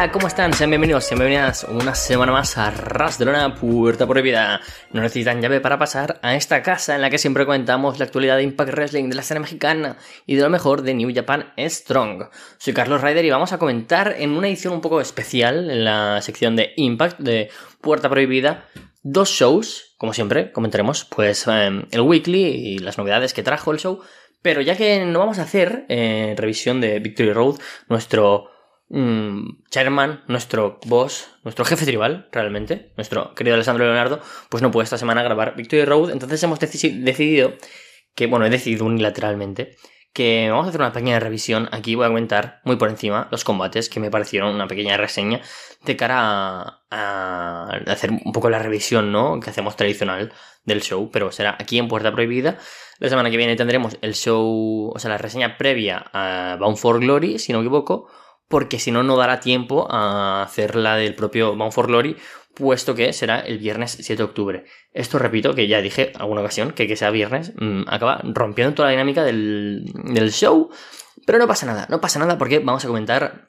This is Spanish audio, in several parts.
Hola, ¿cómo están? Sean bienvenidos, sean bienvenidas una semana más a Ras Puerta Prohibida. No necesitan llave para pasar a esta casa en la que siempre comentamos la actualidad de Impact Wrestling, de la escena mexicana y de lo mejor de New Japan Strong. Soy Carlos Ryder y vamos a comentar en una edición un poco especial en la sección de Impact de Puerta Prohibida dos shows, como siempre, comentaremos pues em, el weekly y las novedades que trajo el show, pero ya que no vamos a hacer eh, revisión de Victory Road, nuestro mm, chairman, nuestro boss, nuestro jefe tribal, realmente, nuestro querido Alessandro Leonardo, pues no puede esta semana grabar Victory Road, entonces hemos decidido que, bueno, he decidido unilateralmente que vamos a hacer una pequeña revisión. Aquí voy a comentar muy por encima los combates que me parecieron una pequeña reseña de cara a, hacer un poco la revisión, ¿no? Que hacemos tradicional del show, pero será aquí en Puerta Prohibida. La semana que viene tendremos el show, o sea, la reseña previa a Bound for Glory, si no me equivoco, porque si no, no dará tiempo a hacer la del propio Bound for Glory, puesto que será el viernes 7 de octubre. Esto repito, que ya dije alguna ocasión, que que sea viernes mm, acaba rompiendo toda la dinámica del, show, pero no pasa nada, no pasa nada porque vamos a comentar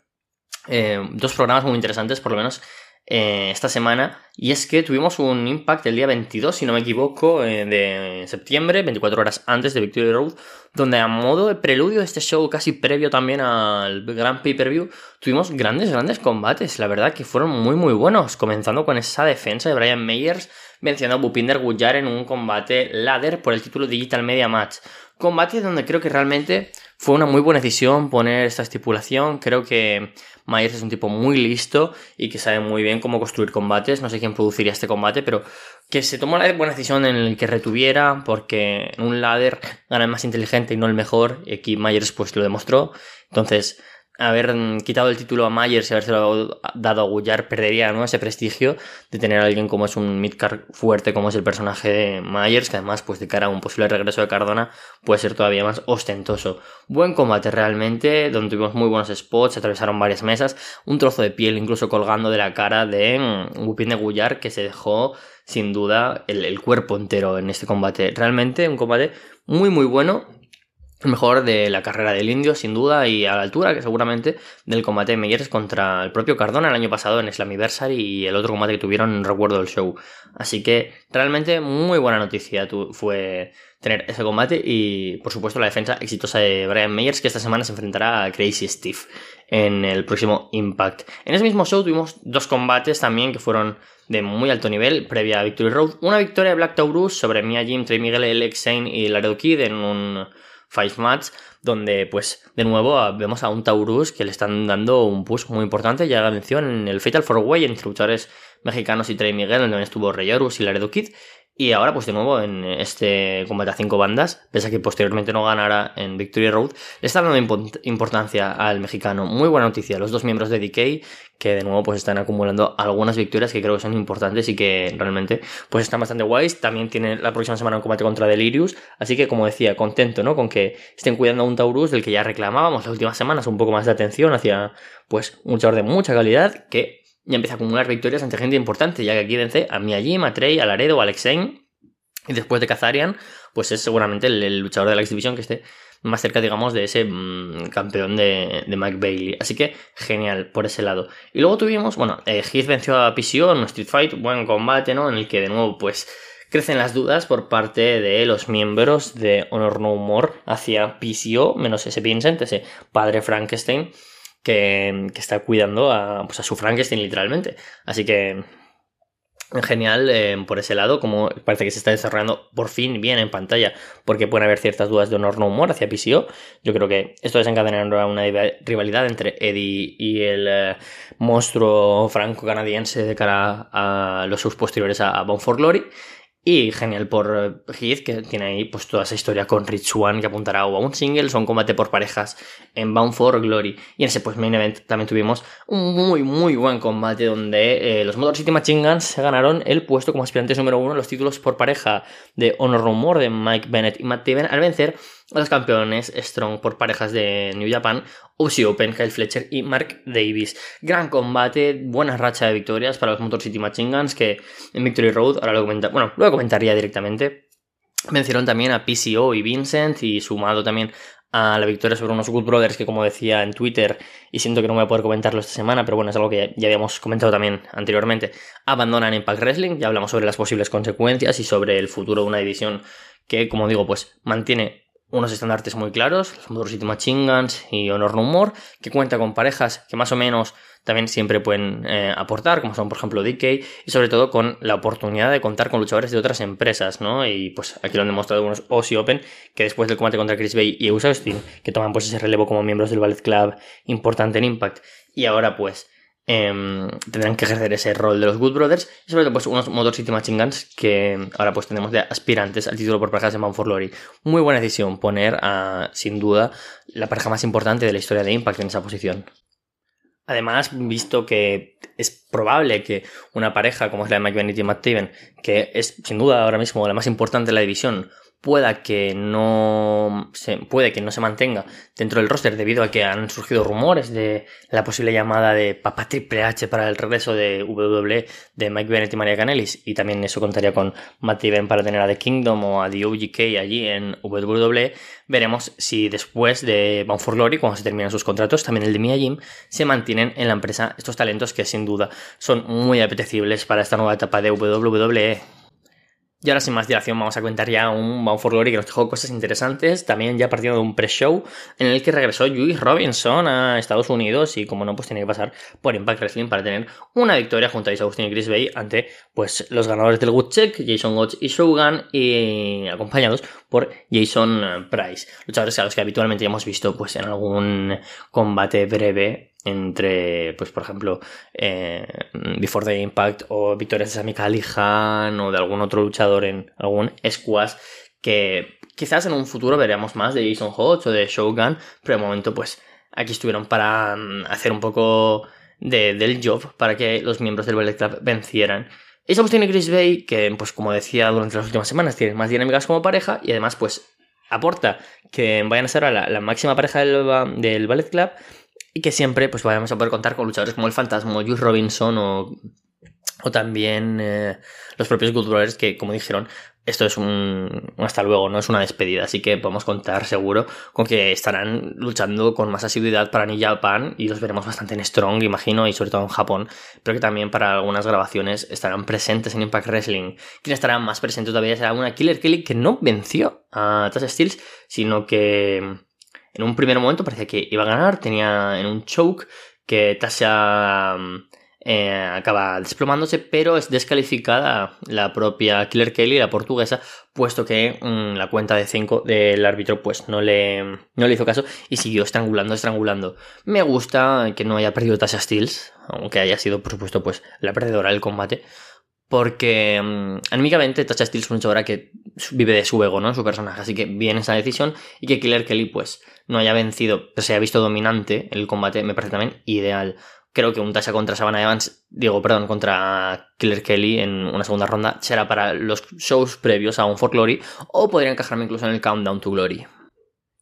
eh, dos programas muy interesantes, por lo menos eh, esta semana, y es que tuvimos un impact el día 22, si no me equivoco, eh, de septiembre, 24 horas antes de Victory Road, donde a modo de preludio de este show, casi previo también al gran pay-per-view, tuvimos grandes, grandes combates, la verdad que fueron muy, muy buenos, comenzando con esa defensa de Brian Meyers, venciendo a Bupinder Gullar en un combate ladder por el título Digital Media Match. Combate donde creo que realmente fue una muy buena decisión poner esta estipulación. Creo que Myers es un tipo muy listo y que sabe muy bien cómo construir combates. No sé quién produciría este combate, pero que se tomó la buena decisión en el que retuviera, porque en un ladder gana el más inteligente y no el mejor. Y aquí Myers pues lo demostró. Entonces, haber quitado el título a Myers y habérselo dado a Gullar perdería ¿no? ese prestigio de tener a alguien como es un midcard fuerte como es el personaje de Myers, que además pues de cara a un posible regreso de Cardona puede ser todavía más ostentoso. Buen combate realmente, donde tuvimos muy buenos spots, atravesaron varias mesas, un trozo de piel incluso colgando de la cara de Gupin de Gullar que se dejó sin duda el, el cuerpo entero en este combate. Realmente un combate muy muy bueno mejor de la carrera del indio, sin duda, y a la altura que seguramente del combate de Meyers contra el propio Cardona el año pasado en Slammiversary y el otro combate que tuvieron en recuerdo del show. Así que realmente muy buena noticia fue tener ese combate y por supuesto la defensa exitosa de Brian Meyers que esta semana se enfrentará a Crazy Steve en el próximo Impact. En ese mismo show tuvimos dos combates también que fueron de muy alto nivel previa a Victory Road. Una victoria de Black Taurus sobre Mia Jim, Trey Miguel, Alex Zane y Laredo Kid en un Five Match, donde pues de nuevo vemos a un Taurus que le están dando un push muy importante, ya la mención en el Fatal Four Way entre luchadores mexicanos y Trey Miguel, donde estuvo Reyarus y Laredo Kid, y ahora, pues de nuevo, en este combate a cinco bandas, pese a que posteriormente no ganara en Victory Road, le están dando importancia al mexicano. Muy buena noticia. Los dos miembros de DK, que de nuevo pues están acumulando algunas victorias que creo que son importantes y que realmente pues están bastante guays. También tiene la próxima semana un combate contra Delirius. Así que, como decía, contento, ¿no? Con que estén cuidando a un Taurus del que ya reclamábamos las últimas semanas un poco más de atención hacia, pues, un luchador de mucha calidad que ya empieza a acumular victorias ante gente importante, ya que aquí vence a Miyajima, a Trey, a Laredo, a Alexei. Y después de Kazarian, pues es seguramente el, luchador de la X-Division que esté más cerca, digamos, de ese mm, campeón de, Mike Bailey. Así que genial por ese lado. Y luego tuvimos, bueno, eh, Heath venció a PCO en un Street Fight, buen combate, ¿no? En el que de nuevo, pues crecen las dudas por parte de los miembros de Honor No More hacia PCO, menos ese Vincent, ese padre Frankenstein que, está cuidando a, pues a su Frankenstein literalmente. Así que genial eh, por ese lado, como parece que se está desarrollando por fin bien en pantalla, porque pueden haber ciertas dudas de honor no humor hacia PCO. Yo creo que esto desencadenará una rivalidad entre Eddie y el eh, monstruo franco-canadiense de cara a los sus posteriores a, a for Glory. Y genial por Heath, que tiene ahí pues toda esa historia con Rich One que apuntará a un single o a un combate por parejas en Bound for Glory. Y en ese pues main event también tuvimos un muy muy buen combate donde eh, los Motor City Machine Guns se ganaron el puesto como aspirantes número uno los títulos por pareja de Honor Rumor de Mike Bennett y Matt Taven al vencer los campeones Strong por parejas de New Japan, OC Open, Kyle Fletcher y Mark Davis. Gran combate, buena racha de victorias para los Motor City Machine Guns que en Victory Road, ahora lo comenta, bueno, lo comentaría directamente. Vencieron también a PCO y Vincent y sumado también a la victoria sobre unos Good Brothers que como decía en Twitter, y siento que no voy a poder comentarlo esta semana, pero bueno, es algo que ya habíamos comentado también anteriormente, abandonan Impact Wrestling, ya hablamos sobre las posibles consecuencias y sobre el futuro de una división que, como digo, pues mantiene unos estandartes muy claros, los Motor City Machine Guns y Honor No More, que cuenta con parejas que más o menos también siempre pueden eh, aportar, como son por ejemplo DK, y sobre todo con la oportunidad de contar con luchadores de otras empresas, ¿no? Y pues aquí lo han demostrado algunos Aussie Open, que después del combate contra Chris Bay y Eus Austin, que toman pues ese relevo como miembros del Ballet Club importante en Impact, y ahora pues em, tendrán que ejercer ese rol de los Good Brothers y sobre todo pues unos Motor City Machine Guns que ahora pues tenemos de aspirantes al título por parejas de Man for Glory. Muy buena decisión poner a, sin duda, la pareja más importante de la historia de Impact en esa posición. Además, visto que es probable que una pareja como es la de Mike y Matt Taven, que es sin duda ahora mismo la más importante de la división, pueda que no se, puede que no se mantenga dentro del roster debido a que han surgido rumores de la posible llamada de Papá Triple H para el regreso de WWE de Mike Bennett y Maria Canelis y también eso contaría con Matt Taven para tener a The Kingdom o a The OGK allí en WWE veremos si después de Bound for Glory cuando se terminan sus contratos también el de Mia Jim se mantienen en la empresa estos talentos que sin duda son muy apetecibles para esta nueva etapa de WWE y ahora sin más dilación vamos a contar ya un Bound for Glory que nos dejó cosas interesantes, también ya partiendo de un pre-show en el que regresó Juice Robinson a Estados Unidos y como no pues tiene que pasar por Impact Wrestling para tener una victoria junto a Isa Austin y Chris Bay ante pues los ganadores del Good Check, Jason Watts y Shogun y acompañados por Jason Price, luchadores a los que habitualmente ya hemos visto pues en algún combate breve entre, pues por ejemplo, eh, Before the Impact o victorias de Sami Callihan o de algún otro luchador en algún squash que quizás en un futuro veremos más de Jason Hodge o de Shogun, pero de momento pues aquí estuvieron para mm, hacer un poco de, del job para que los miembros del Ballet Club vencieran. Esa tiene Chris Bay, que pues como decía durante las últimas semanas, tiene más dinámicas como pareja y además pues aporta que vayan a ser la, la máxima pareja del, del Ballet Club y que siempre pues vayamos a poder contar con luchadores como el Fantasma, Juice Robinson o, o también eh, los propios Good que como dijeron esto es un, hasta luego, no es una despedida, así que podemos contar seguro con que estarán luchando con más asiduidad para New Japan y los veremos bastante en Strong, imagino, y sobre todo en Japón, pero que también para algunas grabaciones estarán presentes en Impact Wrestling. Quien estará más presente todavía será una Killer Kelly que no venció a Tasha Steels, sino que en un primer momento parecía que iba a ganar, tenía en un choke que Tasha mm, eh, acaba desplomándose, pero es descalificada la propia Killer Kelly, la portuguesa, puesto que mm, la cuenta de 5 del árbitro pues no le, no le hizo caso y siguió estrangulando, estrangulando. Me gusta que no haya perdido Tasha Steels, aunque haya sido por supuesto pues la perdedora del combate, porque um, anímicamente Tasha Steele es una luchadora que vive de su ego, ¿no? Su personaje. Así que bien esa decisión. Y que Killer Kelly, pues, no haya vencido, pero se haya visto dominante el combate, me parece también ideal. Creo que un Tasha contra Savannah Evans, digo, perdón, contra Killer Kelly en una segunda ronda será para los shows previos a un For Glory. O podría encajarme incluso en el Countdown to Glory.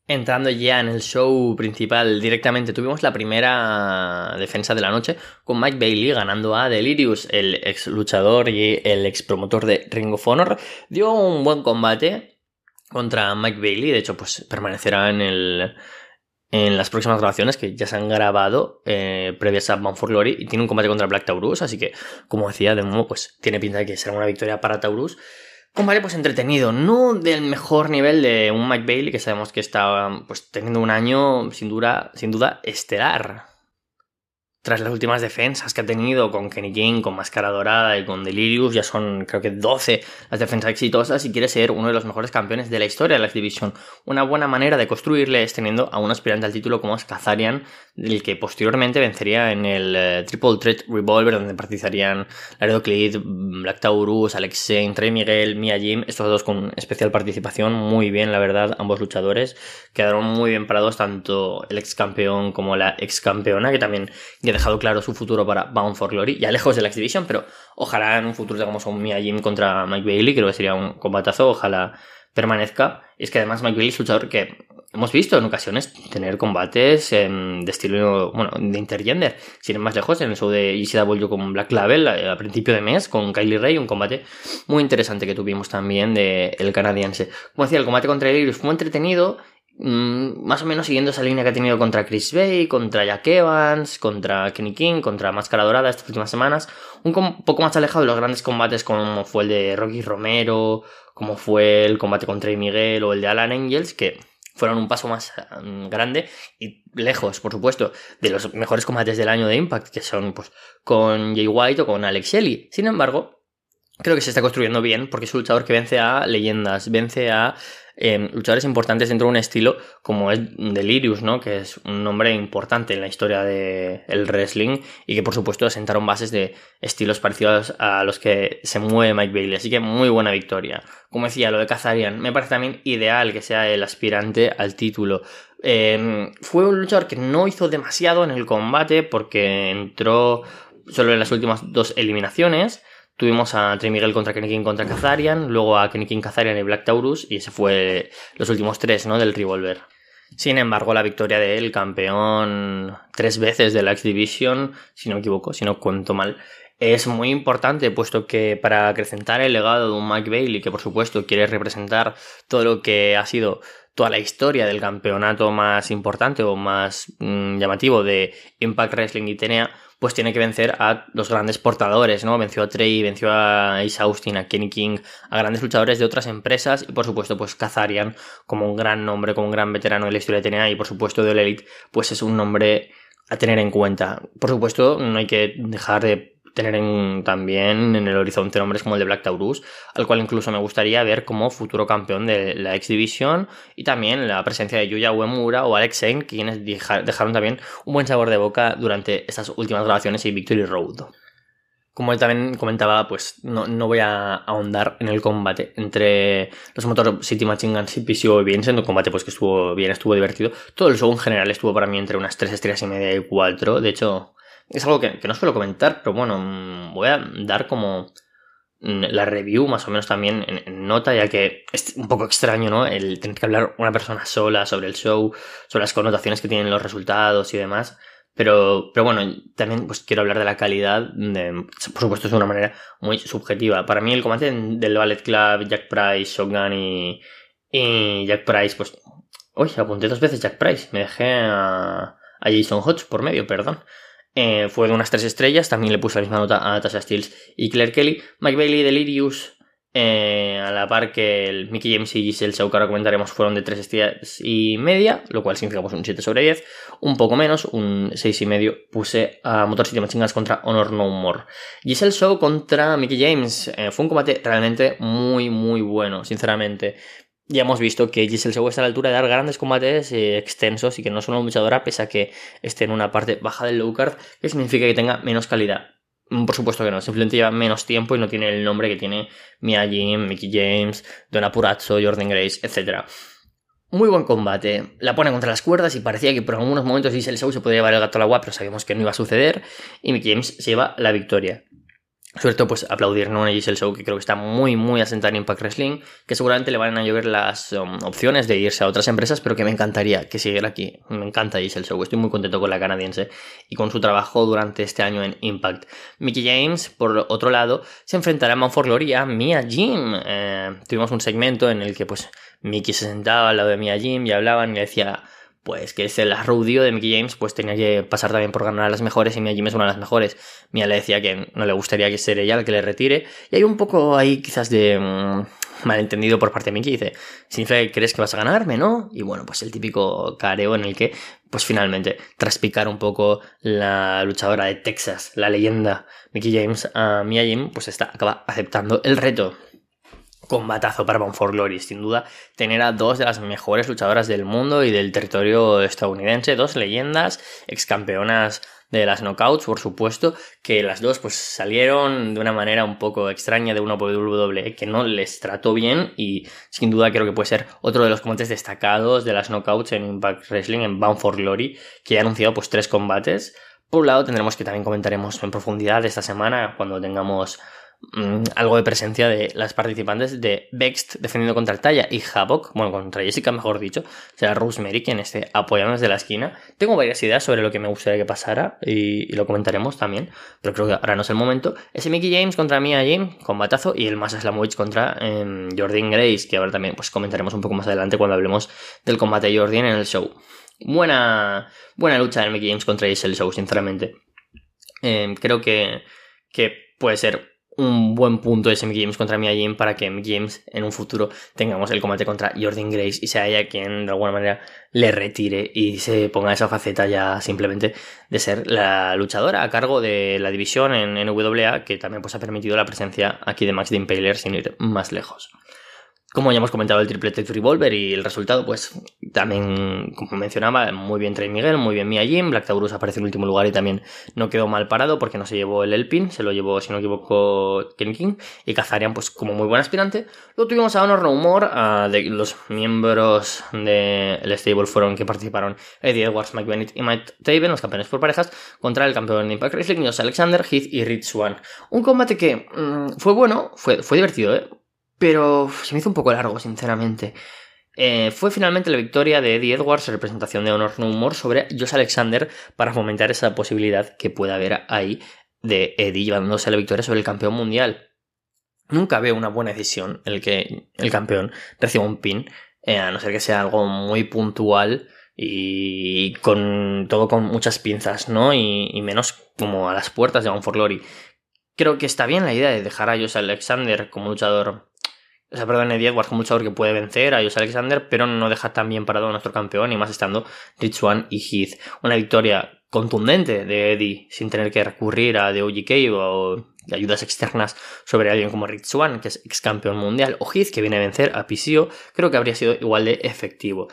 Entrando ya en el show principal directamente, tuvimos la primera defensa de la noche con Mike Bailey ganando a Delirious, el ex luchador y el ex promotor de Ring of Honor. Dio un buen combate contra Mike Bailey, de hecho, pues permanecerá en el. En las próximas grabaciones que ya se han grabado eh, previas a Bound for Glory y tiene un combate contra Black Taurus, así que como decía, de nuevo, pues tiene pinta de que será una victoria para Taurus. Combate pues entretenido, no del mejor nivel de un Mike Bailey que sabemos que está pues teniendo un año sin duda, sin duda estelar tras las últimas defensas que ha tenido con Kenny King, con Máscara Dorada y con Delirious, ya son creo que 12 las defensas exitosas y quiere ser uno de los mejores campeones de la historia de la X-Division. Una buena manera de construirle es teniendo a un aspirante al título como es Kazarian, del que posteriormente vencería en el eh, Triple Threat Revolver, donde participarían Laredo Clid, Black Taurus, Alex Zane, Trey Miguel, Mia Jim, estos dos con especial participación, muy bien la verdad, ambos luchadores quedaron muy bien parados, tanto el ex campeón como la ex campeona, que también ha dejado claro su futuro para Bound for Glory, ya lejos de la X-Division, pero ojalá en un futuro tengamos un Mia Jim contra Mike Bailey, creo que sería un combatazo, ojalá permanezca. Es que además Mike Bailey es un luchador que hemos visto en ocasiones tener combates de estilo, bueno, de intergender. Sin ir más lejos, en el show de ECW con Black Label a, principio de mes, con Kylie Ray, un combate muy interesante que tuvimos también de el canadiense. Como decía, el combate contra Delirious fue entretenido mm, más o menos siguiendo esa línea que ha tenido contra Chris Bay, contra Jack Evans, contra Kenny King, contra Máscara Dorada estas últimas semanas, un poco más alejado de los grandes combates como fue el de Rocky Romero, como fue el combate contra Miguel o el de Alan Angels, que fueron un paso más mm, grande y lejos, por supuesto, de los mejores combates del año de Impact, que son pues con Jay White o con Alex Shelley. Sin embargo, creo que se está construyendo bien porque es un luchador que vence a leyendas, vence a Em, luchadores importantes dentro de un estilo como es Delirious, ¿no? Que es un nombre importante en la historia del wrestling y que por supuesto asentaron bases de estilos parecidos a los que se mueve Mike Bailey. Así que muy buena victoria. Como decía, lo de Kazarian me parece también ideal que sea el aspirante al título. Em, fue un luchador que no hizo demasiado en el combate porque entró solo en las últimas dos eliminaciones Tuvimos a Trey Miguel contra Kenny King contra Kazarian, luego a Kenny King, Kazarian y Black Taurus, y ese fue los últimos tres, ¿no? Del Revolver. Sin embargo, la victoria de él, campeón tres veces de la X Division, si no me equivoco, si no cuento mal, es muy importante, puesto que para acrecentar el legado de un Mike Bailey, que por supuesto quiere representar todo lo que ha sido toda la historia del campeonato más importante o más mm, llamativo de Impact Wrestling y TNA, pues tiene que vencer a los grandes portadores, ¿no? Venció a Trey, venció a Ace Austin, a Kenny King, a grandes luchadores de otras empresas y por supuesto pues Kazarian como un gran nombre, como un gran veterano de la historia de TNA y por supuesto de All Elite, pues es un nombre a tener en cuenta. Por supuesto, no hay que dejar de tener en, también en el horizonte nombres como el de Black Taurus, al cual incluso me gustaría ver como futuro campeón de la X Division y también la presencia de Yuya Uemura o Alex Zane, quienes dejaron también un buen sabor de boca durante estas últimas grabaciones y Victory Road. Como él también comentaba, pues no, voy a ahondar en el combate entre los Motor City Machine Guns y PCO bien, siendo un combate pues que estuvo bien, estuvo divertido. Todo el show en general estuvo para mí entre unas 3 estrellas y media y 4. De hecho, es algo que, no suelo comentar, pero bueno, mm, voy a dar como mm, la review más o menos también en, nota, ya que es un poco extraño, ¿no? El tener que hablar una persona sola sobre el show, sobre las connotaciones que tienen los resultados y demás. Pero, pero bueno, también pues quiero hablar de la calidad, por supuesto es una manera muy subjetiva. Para mí el combate del Ballet Club, Jack Price, Shogun y, y Jack Price, pues... Uy, apunté dos veces Jack Price, me dejé a, a Jason Hodge por medio, perdón. Eh, fue de unas tres estrellas, también le puse la misma nota a Tasha Steels y Claire Kelly. Mike Bailey Delirious, eh, a la par que el Mickey James y Giselle Show que ahora comentaremos, fueron de tres estrellas y media, lo cual significa pues, un 7 sobre 10. Un poco menos, un 6 y medio, puse a Motor City Machine contra Honor No More. Giselle Show contra Mickey James. Eh, fue un combate realmente muy, muy bueno, sinceramente ya hemos visto que Giselle Show está a la altura de dar grandes combates eh, extensos y que no es una luchadora pese a que esté en una parte baja del low card, que significa que tenga menos calidad. Mm, por supuesto que no, simplemente lleva menos tiempo y no tiene el nombre que tiene Mia Jim, Mickey James, Donna Purazzo, Jordan Grace, etc. Muy buen combate. La pone contra las cuerdas y parecía que por algunos momentos Giselle Show se podía llevar el gato al agua, pero sabíamos que no iba a suceder. Y Mickey James se lleva la victoria. Sobre todo, pues aplaudir ¿no? a Giselle Show, que creo que está muy, muy asentada en Impact Wrestling, que seguramente le van a llover las um, opciones de irse a otras empresas, pero que me encantaría que siguiera aquí. Me encanta Giselle Show, estoy muy contento con la canadiense y con su trabajo durante este año en Impact. Mickey James, por otro lado, se enfrentará a Man for Glory a Mia Jim. Eh, tuvimos un segmento en el que, pues, Mickey se sentaba al lado de Mia Jim y hablaban y decía pues que es el Arrudio de Mickey James, pues tenía que pasar también por ganar a las mejores y Mia Jim es una de las mejores. Mia le decía que no le gustaría que ser ella la que le retire. Y hay un poco ahí quizás de mm, malentendido por parte de Mickey. Dice, significa que crees que vas a ganarme, ¿no? Y bueno, pues el típico careo en el que, pues finalmente, tras picar un poco la luchadora de Texas, la leyenda Mickey James, a Mia Jim, pues está, acaba aceptando el reto combatazo para Bound for Glory, sin duda, tener a dos de las mejores luchadoras del mundo y del territorio estadounidense, dos leyendas, ex campeonas de las knockouts, por supuesto, que las dos pues salieron de una manera un poco extraña de una WWE que no les trató bien y sin duda creo que puede ser otro de los combates destacados de las knockouts en Impact Wrestling en Bound for Glory, que ha anunciado pues tres combates. Por un lado tendremos que también comentaremos en profundidad esta semana cuando tengamos mm, algo de presencia de las participantes de Vext defendiendo contra Taya y Havoc, bueno, contra Jessica, mejor dicho, será Rosemary quien esté apoyando desde la esquina. Tengo varias ideas sobre lo que me gustaría que pasara y, lo comentaremos también, pero creo que ahora no es el momento. Ese Mickey James contra Mia James, combatazo, y el Masa Slamovich contra eh, Jordan Grace, que ahora también pues comentaremos un poco más adelante cuando hablemos del combate de Jordan en el show. Buena, buena lucha del Mickey James contra Giselle Show, sinceramente. Em, creo que, que puede ser un buen punto Mickey James contra Mia James para que James en un futuro tengamos el combate contra Jordan Grace y sea ella quien de alguna manera le retire y se ponga esa faceta ya simplemente de ser la luchadora a cargo de la división en NWA que también pues ha permitido la presencia aquí de Max Impaler sin ir más lejos. Como ya hemos comentado el triple Tech Revolver y el resultado, pues también, como mencionaba, muy bien Trey Miguel, muy bien Mia Jim, Black Taurus aparece en último lugar y también no quedó mal parado porque no se llevó el Elpin, se lo llevó, si no equivoco, Ken King y Kazarian, pues como muy buen aspirante. Luego tuvimos a Honor No More, de los miembros del stable fueron que participaron Eddie Edwards, Mike y Mike Taven, los campeones por parejas, contra el campeón de Impact Wrestling, Alexander, Heath y Rich Swan. Un combate que mm, fue bueno, fue, fue divertido, ¿eh? Pero se me hizo un poco largo, sinceramente. Eh, fue finalmente la victoria de Eddie Edwards en representación de Honor No More sobre Josh Alexander para fomentar esa posibilidad que pueda haber ahí de Eddie llevándose la victoria sobre el campeón mundial. Nunca veo una buena decisión el que el campeón reciba un pin, eh, a no ser que sea algo muy puntual y con todo con muchas pinzas, ¿no? Y, menos como a las puertas de One for Glory. Creo que está bien la idea de dejar a Josh Alexander como luchador o sea, perdón, Eddie Edwards como luchador que puede vencer a Josh Alexander, pero no deja tan bien parado a nuestro campeón, y más estando Rich One y Heath. Una victoria contundente de Eddie sin tener que recurrir a The OGK o ayudas externas sobre alguien como Rich Swan, que es ex campeón mundial, o Heath, que viene a vencer a PCO, creo que habría sido igual de efectivo.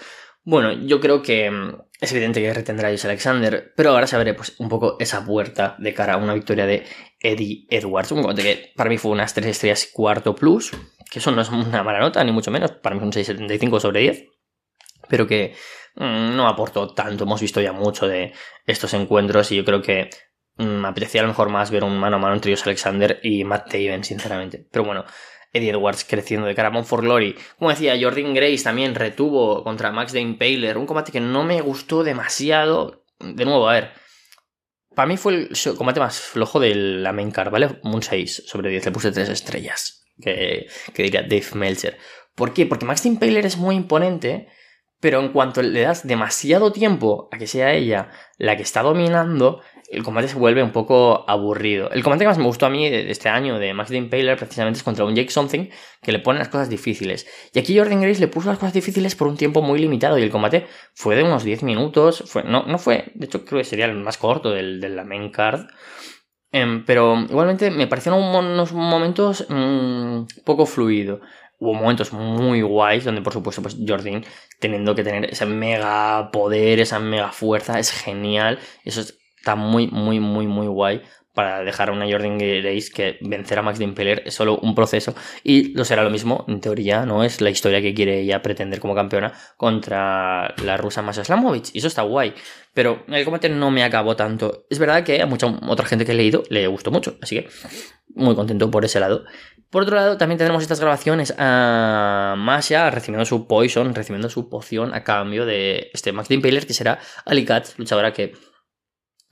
Bueno, yo creo que mm, es evidente que retendrá a Josh Alexander, pero ahora se abre pues, un poco esa puerta de cara a una victoria de Eddie Edwards. Un combate que para mí fue unas 3 estrellas cuarto plus, que eso no es una mala nota, ni mucho menos, para mí es un 6,75 sobre 10, pero que mm, no aportó tanto. Hemos visto ya mucho de estos encuentros y yo creo que mm, me apetecía a lo mejor más ver un mano a mano entre Josh Alexander y Matt Taven, sinceramente. Pero bueno, Eddie Edwards creciendo de cara a for Glory. Como decía, Jordan Grace también retuvo contra Max the Impaler. Un combate que no me gustó demasiado. De nuevo, a ver. Para mí fue el combate más flojo de la main card, ¿vale? Un 6 sobre 10. Le puse 3 estrellas. Que, diría Dave Meltzer. ¿Por qué? Porque Max Impaler es muy imponente. Pero en cuanto le das demasiado tiempo a que sea ella la que está dominando, el combate se vuelve un poco aburrido. El combate que más me gustó a mí de este año de Max Impaler precisamente es contra un Jake Something que le pone las cosas difíciles. Y aquí Jordan Grace le puso las cosas difíciles por un tiempo muy limitado y el combate fue de unos 10 minutos. Fue, no, no fue, de hecho creo que sería el más corto del, de la main card. Em, pero igualmente me parecieron unos momentos mm, poco fluido hubo momentos muy guays donde por supuesto pues Jordan teniendo que tener ese mega poder, esa mega fuerza, es genial. Eso es está muy, muy, muy, muy guay para dejar a una Jordan Grace que vencer a Max de Impeller es solo un proceso y lo será lo mismo, en teoría, ¿no? Es la historia que quiere ella pretender como campeona contra la rusa Masha Slamovich y eso está guay, pero el combate no me acabó tanto. Es verdad que a mucha otra gente que he leído le gustó mucho, así que muy contento por ese lado. Por otro lado, también tendremos estas grabaciones a Masha recibiendo su poison, recibiendo su poción a cambio de este Max de Impaler que será Alicat, luchadora que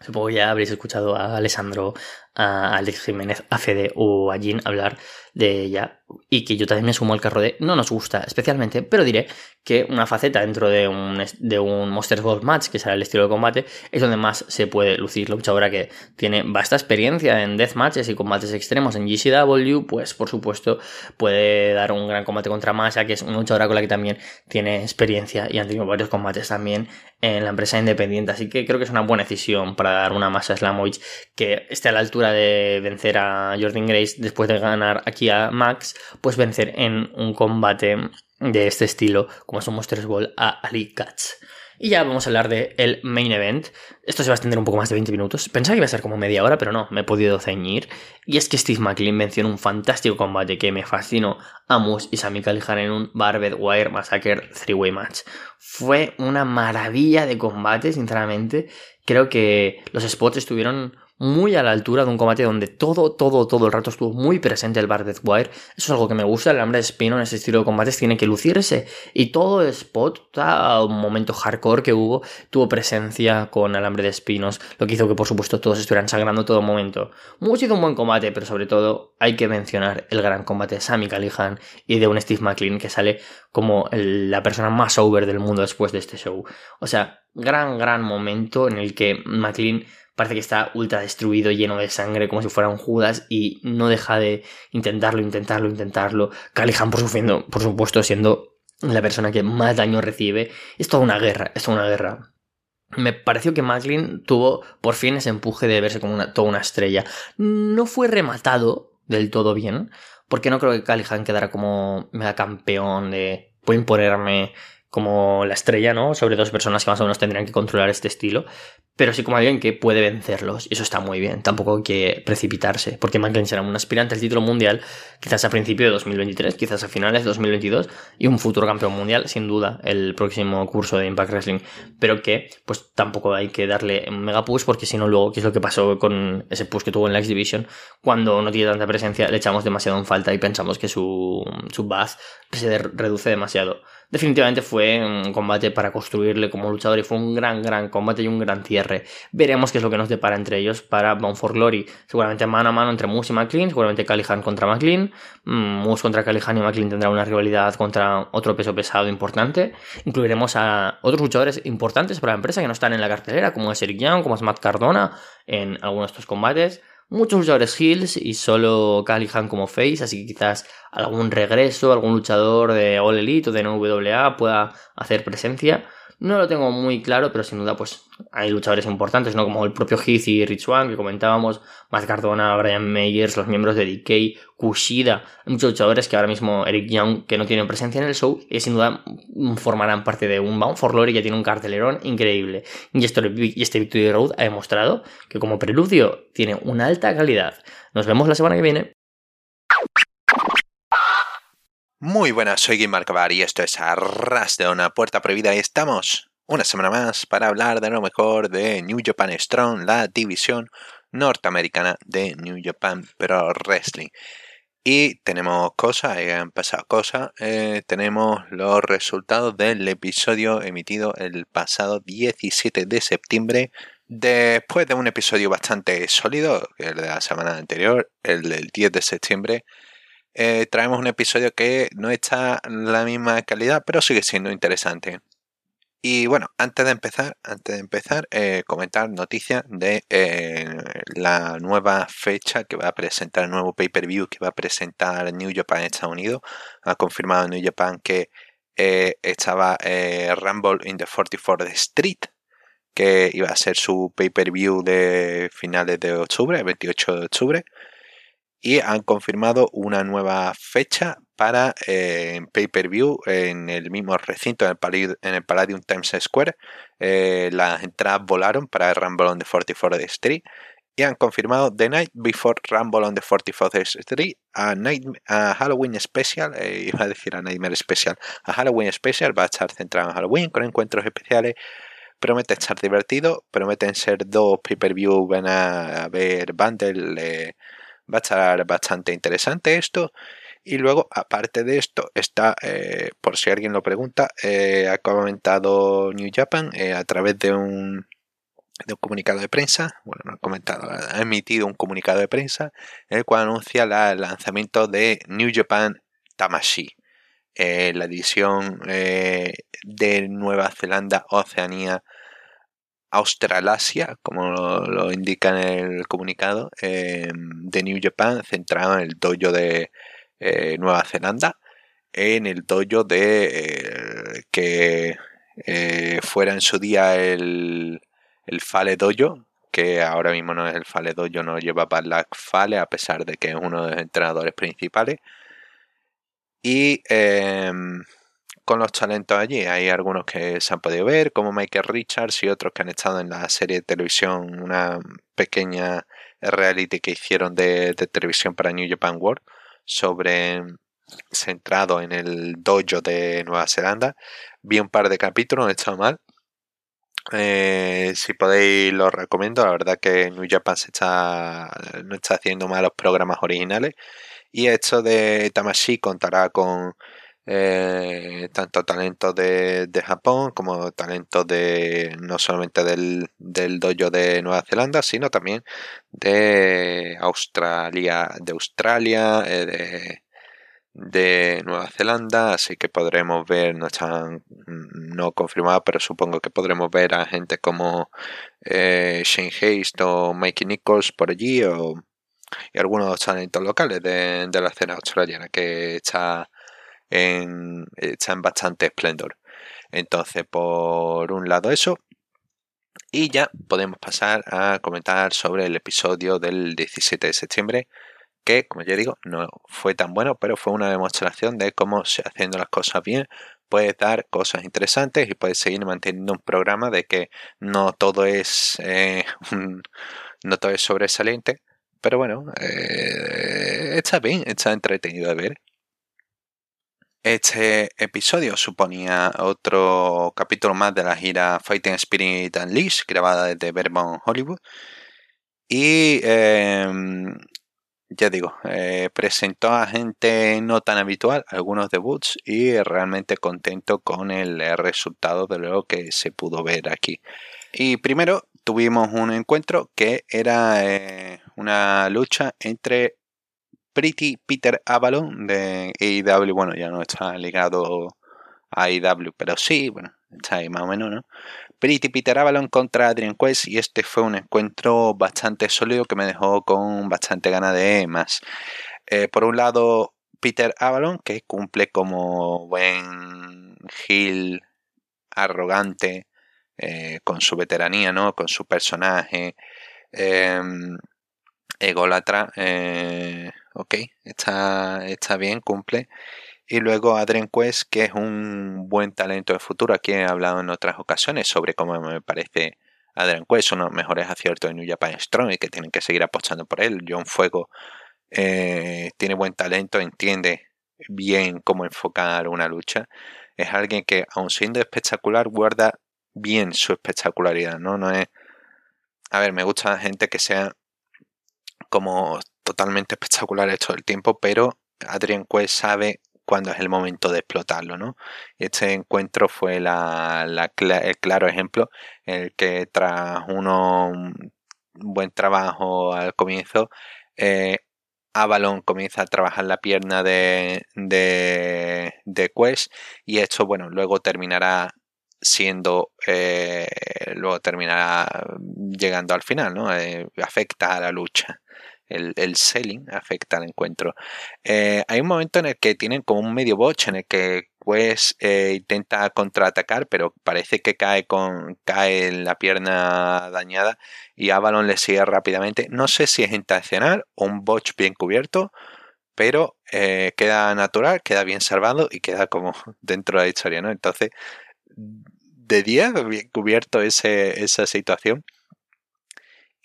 Supongo ya habréis escuchado a Alessandro, a Alex Jiménez, a Fede o a Jean hablar de ella y que yo también me sumo al carro de no nos gusta especialmente, pero diré que una faceta dentro de un, de un Monsters Ball Match, que será el estilo de combate, es donde más se puede lucir la luchadora que tiene vasta experiencia en death matches y combates extremos en GCW, pues por supuesto puede dar un gran combate contra Masha, que es una luchadora con la que también tiene experiencia y han tenido varios combates también en la empresa independiente, así que creo que es una buena decisión para dar una Masha Slamovich que esté a la altura de vencer a Jordan Grace después de ganar aquí a Max, pues vencer en un combate de este estilo, como son Monsters Ball, a Ali Katz. Y ya vamos a hablar del el main event. Esto se va a extender un poco más de 20 minutos. Pensaba que iba a ser como media hora, pero no, me he podido ceñir. Y es que Steve McLean mencionó un fantástico combate que me fascinó a Moose y Sami Callihan en un Barbed Wire Massacre 3-Way Match. Fue una maravilla de combate, sinceramente. Creo que los spots estuvieron muy a la altura de un combate donde todo, todo, todo el rato estuvo muy presente el Barbed Wire. Eso es algo que me gusta, el hambre de espino en ese estilo de combates tiene que lucirse. Y todo spot, todo un momento hardcore que hubo, tuvo presencia con alambre de espinos, lo que hizo que por supuesto todos estuvieran sangrando todo momento. Muy sido un buen combate, pero sobre todo hay que mencionar el gran combate de Sammy Callihan y de un Steve McLean que sale como la persona más over del mundo después de este show. O sea, gran, gran momento en el que McLean parece que está ultra destruido, lleno de sangre, como si fuera un Judas, y no deja de intentarlo, intentarlo, intentarlo. Callihan, por, sufriendo, por supuesto, siendo la persona que más daño recibe. Es toda una guerra, es toda una guerra. Me pareció que Macklin tuvo por fin ese empuje de verse como una, toda una estrella. No fue rematado del todo bien, porque no creo que Callihan quedara como mega campeón de puedo imponerme como la estrella, ¿no? Sobre dos personas que más o menos tendrían que controlar este estilo, pero sí como alguien que puede vencerlos, y eso está muy bien, tampoco hay que precipitarse, porque Macklin será un aspirante al título mundial, quizás a principio de 2023, quizás a finales de 2022, y un futuro campeón mundial, sin duda, el próximo curso de Impact Wrestling, pero que pues tampoco hay que darle un mega push, porque si no luego, ¿qué es lo que pasó con ese push que tuvo en la X-Division? Cuando no tiene tanta presencia, le echamos demasiado en falta y pensamos que su, su se reduce demasiado definitivamente fue un combate para construirle como luchador y fue un gran, gran combate y un gran cierre. Veremos qué es lo que nos depara entre ellos para Bound for Glory. Seguramente mano a mano entre Moose y McLean, seguramente Callihan contra McLean. Mm, Moose contra Callihan y McLean tendrá una rivalidad contra otro peso pesado importante. Incluiremos a otros luchadores importantes para la empresa que no están en la cartelera, como es Eric Young, como es Matt Cardona en algunos de estos combates muchos luchadores heels y solo Callihan como face, así que quizás algún regreso, algún luchador de All Elite o de NWA pueda hacer presencia. No lo tengo muy claro, pero sin duda pues hay luchadores importantes, ¿no? Como el propio Heath y Rich One que comentábamos, Matt Cardona, Brian Meyers, los miembros de DK, Kushida, muchos luchadores que ahora mismo Eric Young que no tienen presencia en el show y sin duda formarán parte de un Bound for Glory que tiene un cartelerón increíble. Y, y este Victory Road ha demostrado que como preludio tiene una alta calidad. Nos vemos la semana que viene. Muy buenas, soy Guy Marcabar y esto es Arras de una puerta prohibida y estamos una semana más para hablar de lo mejor de New Japan Strong, la división norteamericana de New Japan Pro Wrestling. Y tenemos cosas, han pasado cosas, eh, tenemos los resultados del episodio emitido el pasado 17 de septiembre Después de un episodio bastante sólido, el de la semana anterior, el del 10 de septiembre, eh, traemos un episodio que no está la misma calidad, pero sigue siendo interesante. Y bueno, antes de empezar, antes de empezar, eh, comentar noticias de eh, la nueva fecha que va a presentar el nuevo pay-per-view que va a presentar New Japan en Estados Unidos. Ha confirmado New Japan que estaba Rumble in the 44th Street, que iba a ser su pay-per-view de finales de octubre, 28 de octubre y han confirmado una nueva fecha para eh, pay-per-view en el mismo recinto, en el, en el Palladium Times Square. Eh, las entradas volaron para el Rumble on the 44th Street y han confirmado The Night Before Rumble on the 44th Street a, a Halloween Special, eh, iba a decir a Nightmare Special, a Halloween Special va a estar centrado en Halloween con encuentros especiales. Promete estar divertido, prometen ser dos pay-per-view, van a haber bundle Va a estar bastante interesante esto. Y luego, aparte de esto, está, eh, por si alguien lo pregunta, eh, ha comentado New Japan eh, a través de un, de un comunicado de prensa, bueno, no ha comentado, ha emitido un comunicado de prensa, en el cual anuncia el lanzamiento de New Japan Tamashi, la edición de Nueva Zelanda, Oceanía Australasia, como lo, indica en el comunicado, eh, de New Japan, centrado en el dojo de eh, Nueva Zelanda, en el dojo de eh, que fuera en su día el, el Fale Dojo, que ahora mismo no es el Fale Dojo, no lleva Black Fale, a pesar de que es uno de los entrenadores principales. Y con los talentos allí. Hay algunos que se han podido ver, como Michael Richards y otros que han estado en la serie de televisión, una pequeña reality que hicieron de, televisión para New Japan World sobre centrado en el dojo de Nueva Zelanda. Vi un par de capítulos, no he estado mal. Eh, si podéis, lo recomiendo. La verdad que New Japan se está, no está haciendo malos programas originales. Y esto de Tamashi contará con eh, tanto talentos de, de, Japón como talentos de no solamente del, del dojo de Nueva Zelanda, sino también de Australia, de Australia, eh, de de Nueva Zelanda, así que podremos ver, no están no confirmados, pero supongo que podremos ver a gente como eh, Shane Hayes o Mikey Nichols por allí o, y algunos talentos locales de, la escena australiana que está en, está en bastante esplendor. Entonces, por un lado eso, y ya podemos pasar a comentar sobre el episodio del 17 de septiembre que, como ya digo, no fue tan bueno, pero fue una demostración de cómo haciendo las cosas bien puedes dar cosas interesantes y puedes seguir manteniendo un programa de que no todo es eh, no todo es sobresaliente, pero bueno, eh, está bien, está entretenido de ver. Este episodio suponía otro capítulo más de la gira Fighting Spirit Unleashed, grabada desde Vermont, Hollywood. Y em, ya digo, eh, presentó a gente no tan habitual, algunos debuts, y realmente contento con el resultado de lo que se pudo ver aquí. Y primero tuvimos un encuentro que era eh, una lucha entre Pretty Peter Avalon de AEW, bueno, ya no está ligado a AEW, pero sí, bueno, está ahí más o menos, ¿no? Pretty Peter Avalon contra Adrian Quest y este fue un encuentro bastante sólido que me dejó con bastante ganas de más. Eh, por un lado, Peter Avalon, que cumple como buen heel arrogante eh, con su veteranía, ¿no? Con su personaje. Em, ególatra. Eh, ok, está, está bien, cumple. Y luego Adrian Quest, que es un buen talento de futuro. Aquí he hablado en otras ocasiones sobre cómo me parece Adrian Quest, uno de los mejores aciertos de New Japan Strong y que tienen que seguir apostando por él. John Fuego eh, tiene buen talento, entiende bien cómo enfocar una lucha. Es alguien que, aun siendo espectacular, guarda bien su espectacularidad, ¿no? No es. A ver, me gusta gente que sea como totalmente espectacular todo el tiempo, pero Adrian Quest sabe cuando es el momento de explotarlo, ¿no? Este encuentro fue el claro ejemplo en el que tras uno un buen trabajo al comienzo, eh, Avalon comienza a trabajar la pierna de, de, de Quest y esto, bueno, luego terminará siendo, eh, luego terminará llegando al final, ¿no? Eh, afecta a la lucha el, el selling afecta al encuentro. Eh, hay un momento en el que tienen como un medio botch en el que pues intenta contraatacar, pero parece que cae con cae en la pierna dañada y Avalon le sigue rápidamente. No sé si es intencional o un botch bien cubierto, pero queda natural, queda bien salvado y queda como dentro de la historia, ¿no? Entonces, de día bien cubierto esa situación.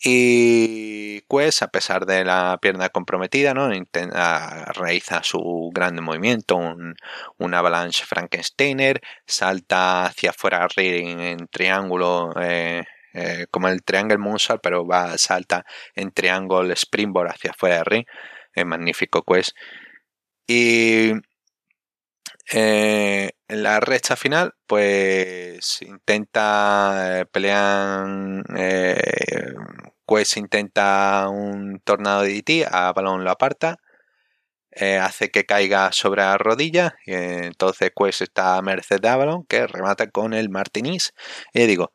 Y Quest, a pesar de la pierna comprometida, ¿no? Intenta, realiza su gran movimiento, un, un avalanche Frankensteiner, salta hacia afuera en, triángulo, eh, eh, como el triángulo Moonsault, pero va, salta en triángulo Springboard hacia afuera del ring. Magnífico Quest. Y eh, en la recta final, pues intenta pelear Quest intenta un tornado de DT, a Balón lo aparta, eh, hace que caiga sobre la rodilla, y entonces Quest está a merced de Avalon, que remata con el Martinis. Y digo,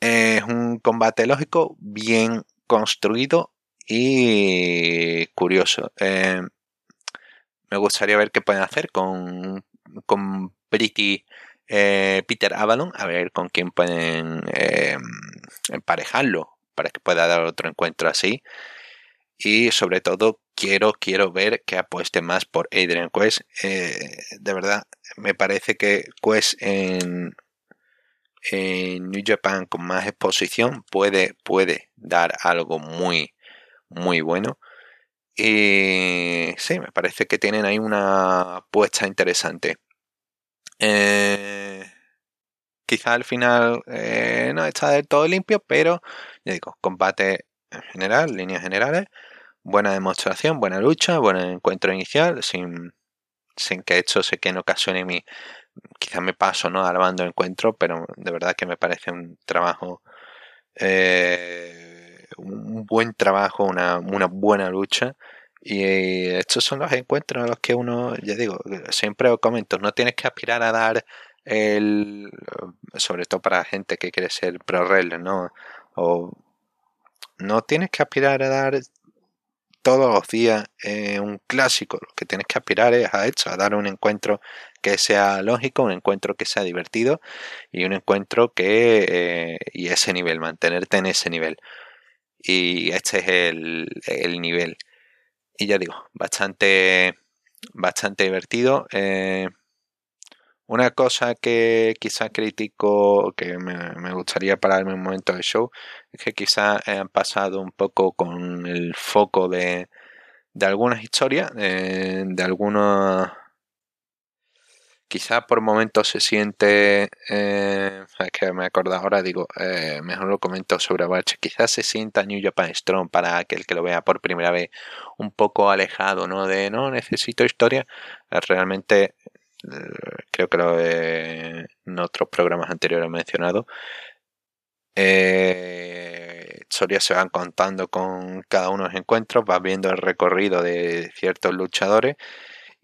es un combate lógico, bien construido y curioso. Eh, me gustaría ver qué pueden hacer con Eh, Peter Avalon, a ver con quién pueden emparejarlo para que pueda dar otro encuentro así. Y sobre todo quiero, quiero ver que apueste más por Adrian Quest. Eh, de verdad, me parece que Quest en, en New Japan con más exposición puede, puede dar algo muy, muy bueno. Y sí, me parece que tienen ahí una apuesta interesante. Eh, quizá al final eh, no está del todo limpio, pero ya digo, combate en general, líneas generales, buena demostración, buena lucha, buen encuentro inicial, sin, sin que esto se que en ocasione mi, quizá me paso no alabando el encuentro, pero de verdad que me parece un trabajo, eh, un buen trabajo, una buena lucha. Y estos son los encuentros en los que uno, ya digo, siempre os comento, no tienes que aspirar a dar el, sobre todo para gente que quiere ser pro wrestler, ¿no? O no tienes que aspirar a dar todos los días eh, un clásico. Lo que tienes que aspirar es a eso, a dar un encuentro que sea lógico, un encuentro que sea divertido y un encuentro que eh, y ese nivel, mantenerte en ese nivel. Y este es el, el nivel. Y ya digo, bastante, bastante divertido. Eh, una cosa que quizás critico, que me, gustaría pararme un momento del show, es que quizás han pasado un poco con el foco de, de algunas historias, de, de algunos... Quizás por momentos se siente, eh, es que me acuerdo ahora, digo, eh, mejor lo comento sobre Bach, quizás se sienta New Japan Strong para aquel que lo vea por primera vez un poco alejado, ¿no? De no necesito historia, realmente creo que lo he, en otros programas anteriores he mencionado. Eh, historias se van contando con cada uno de los encuentros, vas viendo el recorrido de ciertos luchadores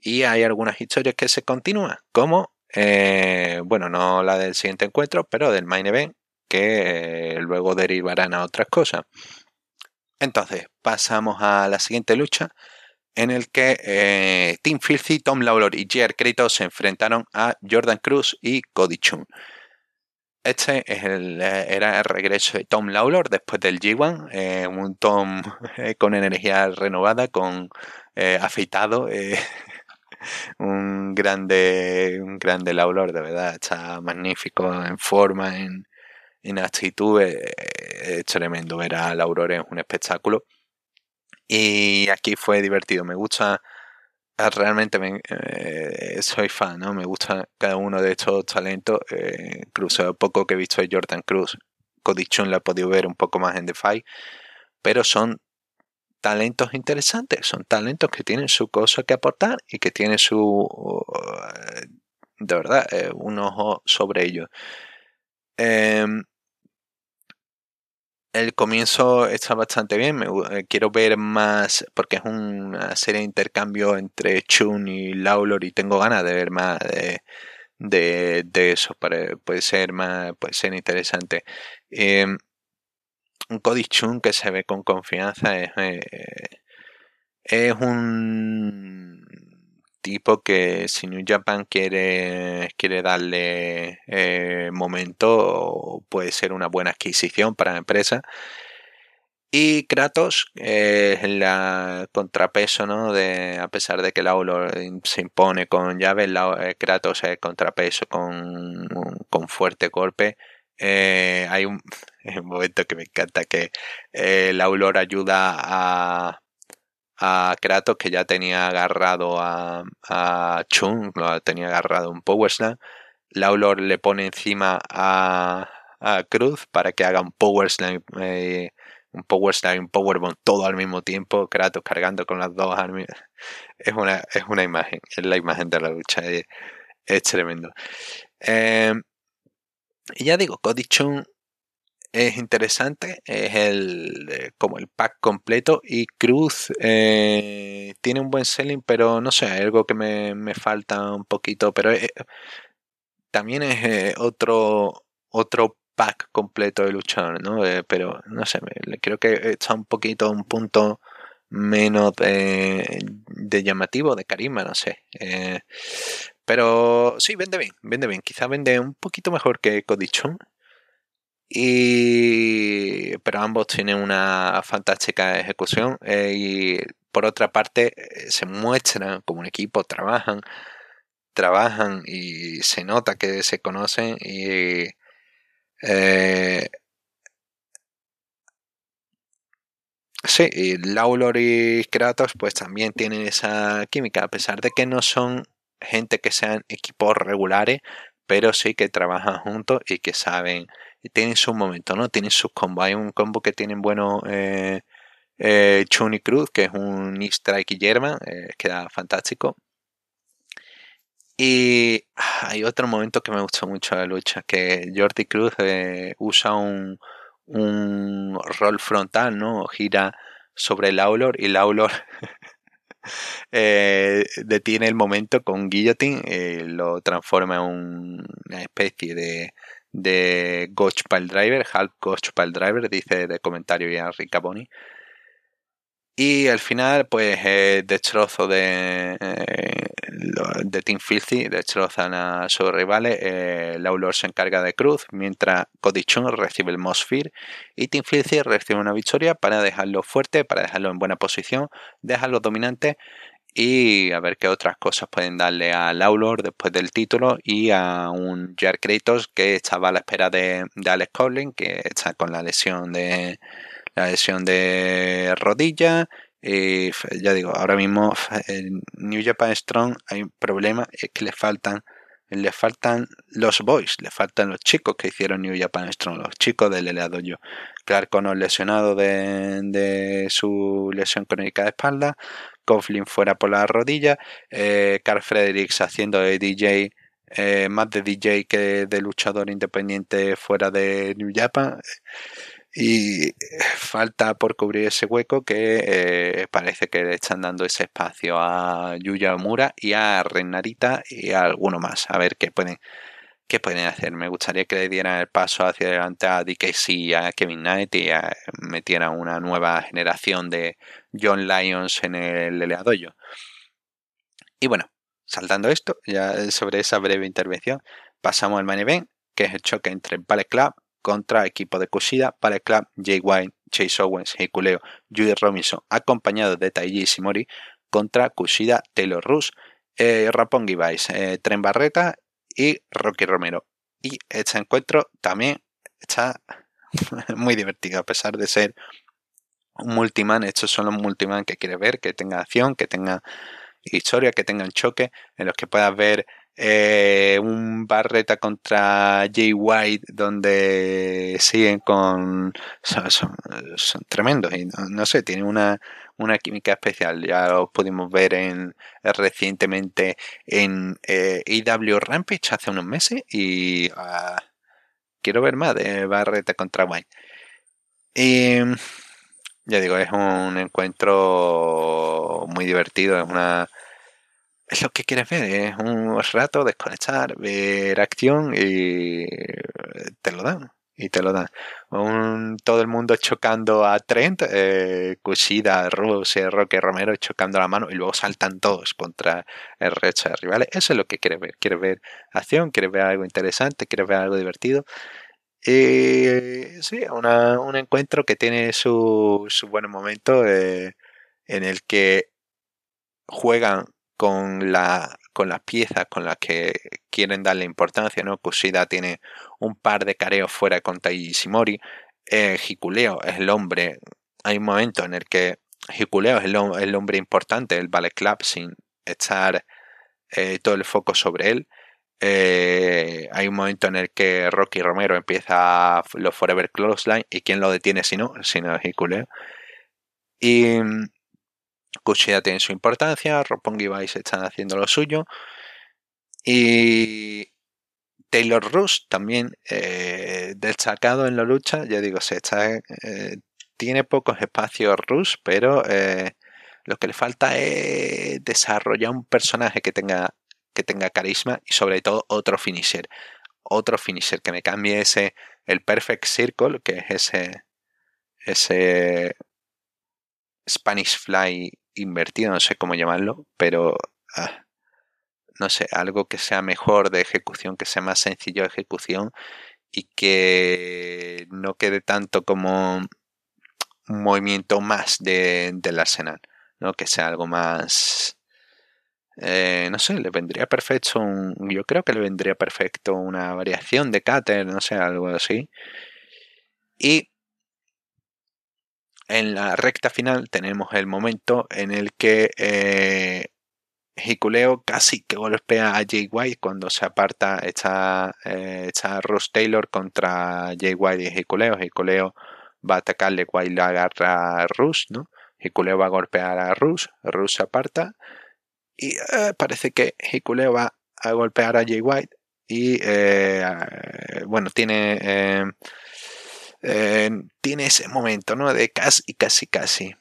y hay algunas historias que se continúan, como, eh, bueno, no la del siguiente encuentro, pero del main event, que eh, luego derivarán a otras cosas. Entonces, pasamos a la siguiente lucha, en el que eh, Tim Filthy, Tom Lawlor y J.R. Kratos se enfrentaron a Jordan Cruz y Cody Chun. Este eh, era el regreso de Tom Lawlor después del G1, eh, un Tom con energía renovada, con afeitado, un grande, un grande Lawlor, de verdad, está magnífico en forma, en, en actitud, es tremendo ver a Lawlor, es un espectáculo. Y aquí fue divertido. Me gusta, ah, realmente me, eh, soy fan, ¿no? Me gusta cada uno de estos talentos. Eh, incluso poco que he visto de Jordan Cruz. Cody Chun la he podido ver un poco más en The Fight. Pero son talentos interesantes. Son talentos que tienen su cosa que aportar y que tienen su... Eh, de verdad, un ojo sobre ellos. Em, el comienzo está bastante bien. Me, eh, quiero ver más, porque es una serie de intercambio entre Chun y Laulor y tengo ganas de ver más de, de, eso. puede ser más, puede ser interesante. Em, un Cody Chun que se ve con confianza es, eh, es un tipo que si New Japan quiere, quiere darle eh, momento, puede ser una buena adquisición para la empresa. Y Kratos es la contrapeso, ¿no? A pesar de que Laulo se impone con llaves, eh, Kratos es contrapeso con, con fuerte golpe. Eh, hay un, momento que me encanta que eh, ayuda a, Kratos que ya tenía agarrado a, a Chung, tenía agarrado un Power Slam. Laulor le pone encima a, Cruz para que haga un Power Slam, eh, un Power Slam y un Powerbomb todo al mismo tiempo. Kratos cargando con las dos armas. Es una, es una imagen, es la imagen de la lucha, es, tremendo. Eh, y ya digo, Cody es interesante, es el eh, como el pack completo y Cruz eh, tiene un buen selling, pero no sé, algo que me, me falta un poquito, pero eh, también es otro otro pack completo de luchador, ¿no? pero no sé, creo que está un poquito un punto menos de, de llamativo, de carisma, no sé. Pero sí, vende bien, vende bien. Quizá vende un poquito mejor que Codichon y, pero ambos tienen una fantástica ejecución eh, y por otra parte eh, se muestran como un equipo, trabajan, trabajan y se nota que se conocen y eh, sí, y Laulor y Kratos pues también tienen esa química, a pesar de que no son gente que sean equipos regulares, pero sí que trabajan juntos y que saben, y tienen su momento, ¿no? Tienen sus combos. Hay un combo que tienen bueno eh, eh, Chuni Cruz, que es un strike y German, eh, queda fantástico. Y hay otro momento que me gustó mucho de la lucha, que Jordi Cruz eh, usa un, un rol frontal, ¿no? Gira sobre el Aulor y Laulor eh, detiene el momento con Guillotine y lo transforma en una especie de, de Pile Driver, Half Ghost Pile Driver, dice de comentario ya Rick Boni. Y al final, pues, eh, destrozo de, eh, de Team Filthy, destrozan a sus rivales. Eh, Laulor se encarga de Cruz, mientras Cody Chung recibe el Mosfir. Y Team Filthy recibe una victoria para dejarlo fuerte, para dejarlo en buena posición, dejarlo dominante y a ver qué otras cosas pueden darle a Laulor después del título y a un Jack Kratos que estaba a la espera de, de Alex Collin, que está con la lesión de la lesión de rodilla. Y ya digo, ahora mismo en New Japan Strong hay un problema, es que le faltan, le faltan los boys, le faltan los chicos que hicieron New Japan Strong, los chicos del Eleado yo. Clark Connor lesionado de, de, su lesión crónica de espalda, Coughlin fuera por la rodilla, eh, Carl Fredericks haciendo de DJ, eh, más de DJ que de luchador independiente fuera de New Japan y falta por cubrir ese hueco que eh, parece que le están dando ese espacio a Yuya Omura y a Renarita y a alguno más. A ver qué pueden, qué pueden hacer. Me gustaría que le dieran el paso hacia adelante a DKC a Kevin Knight y metieran una nueva generación de John Lyons en el Eleadoyo. Y bueno, saltando esto, ya sobre esa breve intervención, pasamos al main event, que es el choque entre Ballet Club contra equipo de Kushida, para el club Jay White, Chase Owens, Hikuleo, Judy Robinson, acompañado de Taiji Shimori, contra Kushida, Taylor Rush, eh, Rapongi Vice, eh, Tren Barreta y Rocky Romero. Y este encuentro también está muy divertido, a pesar de ser un multiman. Estos son los multiman que quiere ver, que tenga acción, que tenga historia, que tengan choque, en los que puedas ver eh, un Barreta contra Jay White donde siguen con son, tremendos y no, sé tienen una, una química especial. Ya lo pudimos ver en recientemente en eh, Rampage hace unos meses y uh, quiero ver más de Barreta contra White. Y ya digo es un encuentro muy divertido es una es lo que quieres ver, es un rato desconectar, ver acción y te lo dan. Y te lo dan. todo el mundo chocando a Trent, eh, Kushida, Rose, Roque Romero chocando la mano y luego saltan todos contra el resto de rivales. Eso es lo que quieres ver. Quieres ver acción, quieres ver algo interesante, quieres ver algo divertido. Y sí, un encuentro que tiene su, su buen momento eh, en el que juegan con, la, con las piezas con las que quieren darle importancia, ¿no? Kushida tiene un par de careos fuera con Tai Shimori. Eh, Hikuleo es el hombre. Hay un momento en el que Hikuleo es el, hombre importante del Ballet Club sin echar eh, todo el foco sobre él. Eh, hay un momento en el que Rocky Romero empieza los Forever Close Line y quién lo detiene si no, si no es Hikuleo. Y Kushida tiene su importancia, Roppongi Vice están haciendo lo suyo. Y Taylor Rush también eh, destacado en la lucha, ya digo, se está, eh, tiene pocos espacios Rush, pero eh, lo que le falta es desarrollar un personaje que tenga, que tenga carisma y sobre todo otro finisher. Otro finisher que me cambie ese, el Perfect Circle, que es ese, ese Spanish Fly invertido, no sé cómo llamarlo, pero ah, no sé, algo que sea mejor de ejecución, que sea más sencillo de ejecución y que no quede tanto como un movimiento más de, del arsenal, ¿no? que sea algo más... Eh, no sé, le vendría perfecto un, yo creo que le vendría perfecto una variación de Cater, no sé, algo así. Y en la recta final tenemos el momento en el que eh, Hikuleo casi que golpea a Jay White cuando se aparta, está, eh, Ross Taylor contra Jay White y Hikuleo. Hikuleo va a atacarle, White le agarra a Rush, ¿no? Hikuleo va a golpear a Rush, Rush se aparta y eh, parece que Hikuleo va a golpear a Jay White y eh, bueno, tiene, tiene ese momento, ¿no? De casi, casi, casi.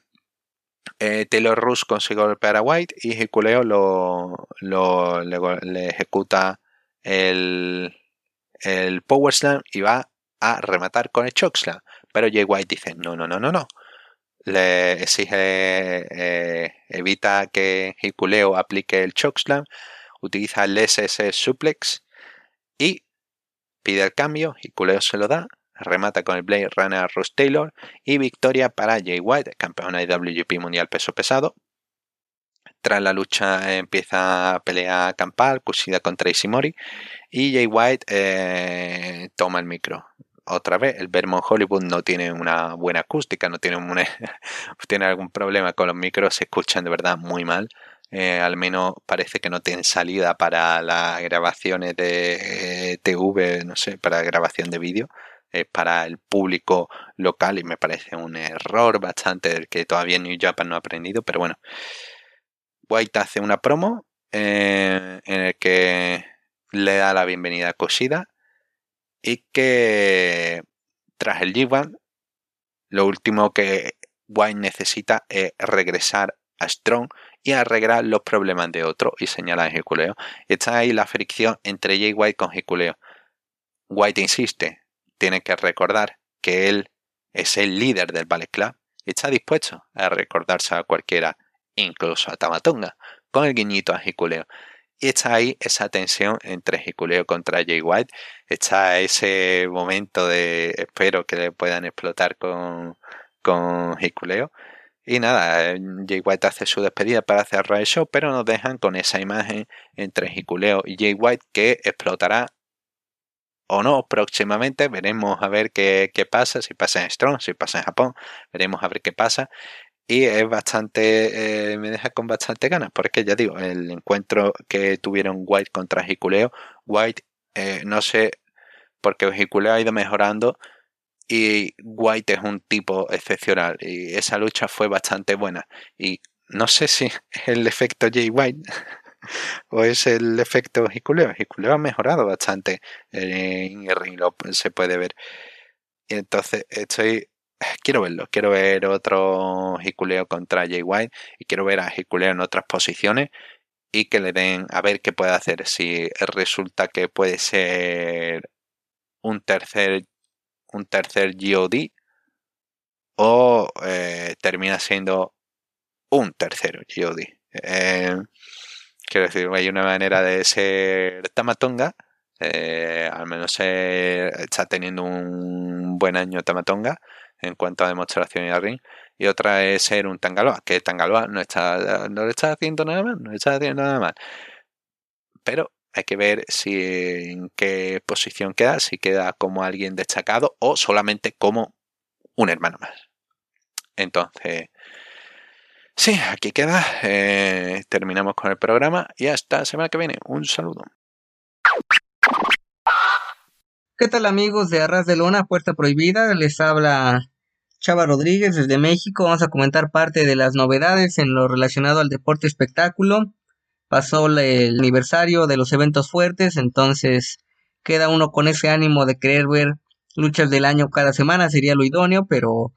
Eh, Taylor Rush consigue golpear a White y Hikuleo lo, le, ejecuta el, el Power Slam y va a rematar con el Chokeslam. Pero Jay White dice, no, no, no, no, no. Le exige, eh, evita que Hikuleo aplique el Chokeslam, utiliza el SS Suplex y pide el cambio. Hikuleo se lo da remata con el Blade Runner Ross Taylor y victoria para Jay White, campeona de WGP Mundial Peso Pesado. Tras la lucha empieza a pelear campal, cusida contra Ishimori y Jay White eh, toma el micro. Otra vez, el Vermont Hollywood no tiene una buena acústica, no tiene, tiene algún problema con los micros, se escuchan de verdad muy mal. Eh, al menos parece que no tienen salida para las grabaciones de TV, no sé, para grabación de vídeo para el público local y me parece un error bastante del que todavía New Japan no ha aprendido, pero bueno. White hace una promo eh, en el que le da la bienvenida a Koshida y que tras el G1 lo último que White necesita es regresar a Strong y arreglar los problemas de otro y señala a Hikuleo. Está ahí la fricción entre Jay White con Hikuleo. White insiste, tiene que recordar que él es el líder del Ballet Club y está dispuesto a recordarse a cualquiera, incluso a Tamatonga, con el guiñito a Hikuleo. Y está ahí esa tensión entre Hikuleo contra Jay White. Está ese momento de espero que le puedan explotar con, con Hikuleo. Y nada, Jay White hace su despedida para cerrar el show, pero nos dejan con esa imagen entre Hikuleo y Jay White que explotará o no próximamente. Veremos a ver qué, pasa, si pasa en Strong, si pasa en Japón, veremos a ver qué pasa. Y es bastante, eh, me deja con bastante ganas, porque ya digo, el encuentro que tuvieron White contra Hikuleo, White, eh, no sé, porque Hikuleo ha ido mejorando y White es un tipo excepcional y esa lucha fue bastante buena. Y no sé si el efecto Jay White o es el efecto Hikuleo. Hikuleo ha mejorado bastante en el ring, se puede ver. Y entonces estoy quiero verlo, quiero ver otro Hikuleo contra Jay White y quiero ver a Hikuleo en otras posiciones y que le den a ver qué puede hacer. Si resulta que puede ser un tercer un tercer GOD o eh, termina siendo un tercero GOD. Eh, Quiero decir, hay una manera de ser Tamatonga. Eh, al menos está teniendo un buen año Tamatonga en cuanto a demostración y al ring. Y otra es ser un Tangaloa, que Tangaloa no está, no le está haciendo nada mal, no le está haciendo nada mal. Pero hay que ver si en qué posición queda, si queda como alguien destacado o solamente como un hermano más. Entonces, Sí, aquí queda. Eh, terminamos con el programa y hasta la semana que viene. Un saludo. ¿Qué tal amigos de Arras de Lona, Puerta Prohibida? Les habla Chava Rodríguez desde México. Vamos a comentar parte de las novedades en lo relacionado al deporte espectáculo. Pasó el aniversario de los eventos fuertes, entonces queda uno con ese ánimo de querer ver luchas del año cada semana, sería lo idóneo, pero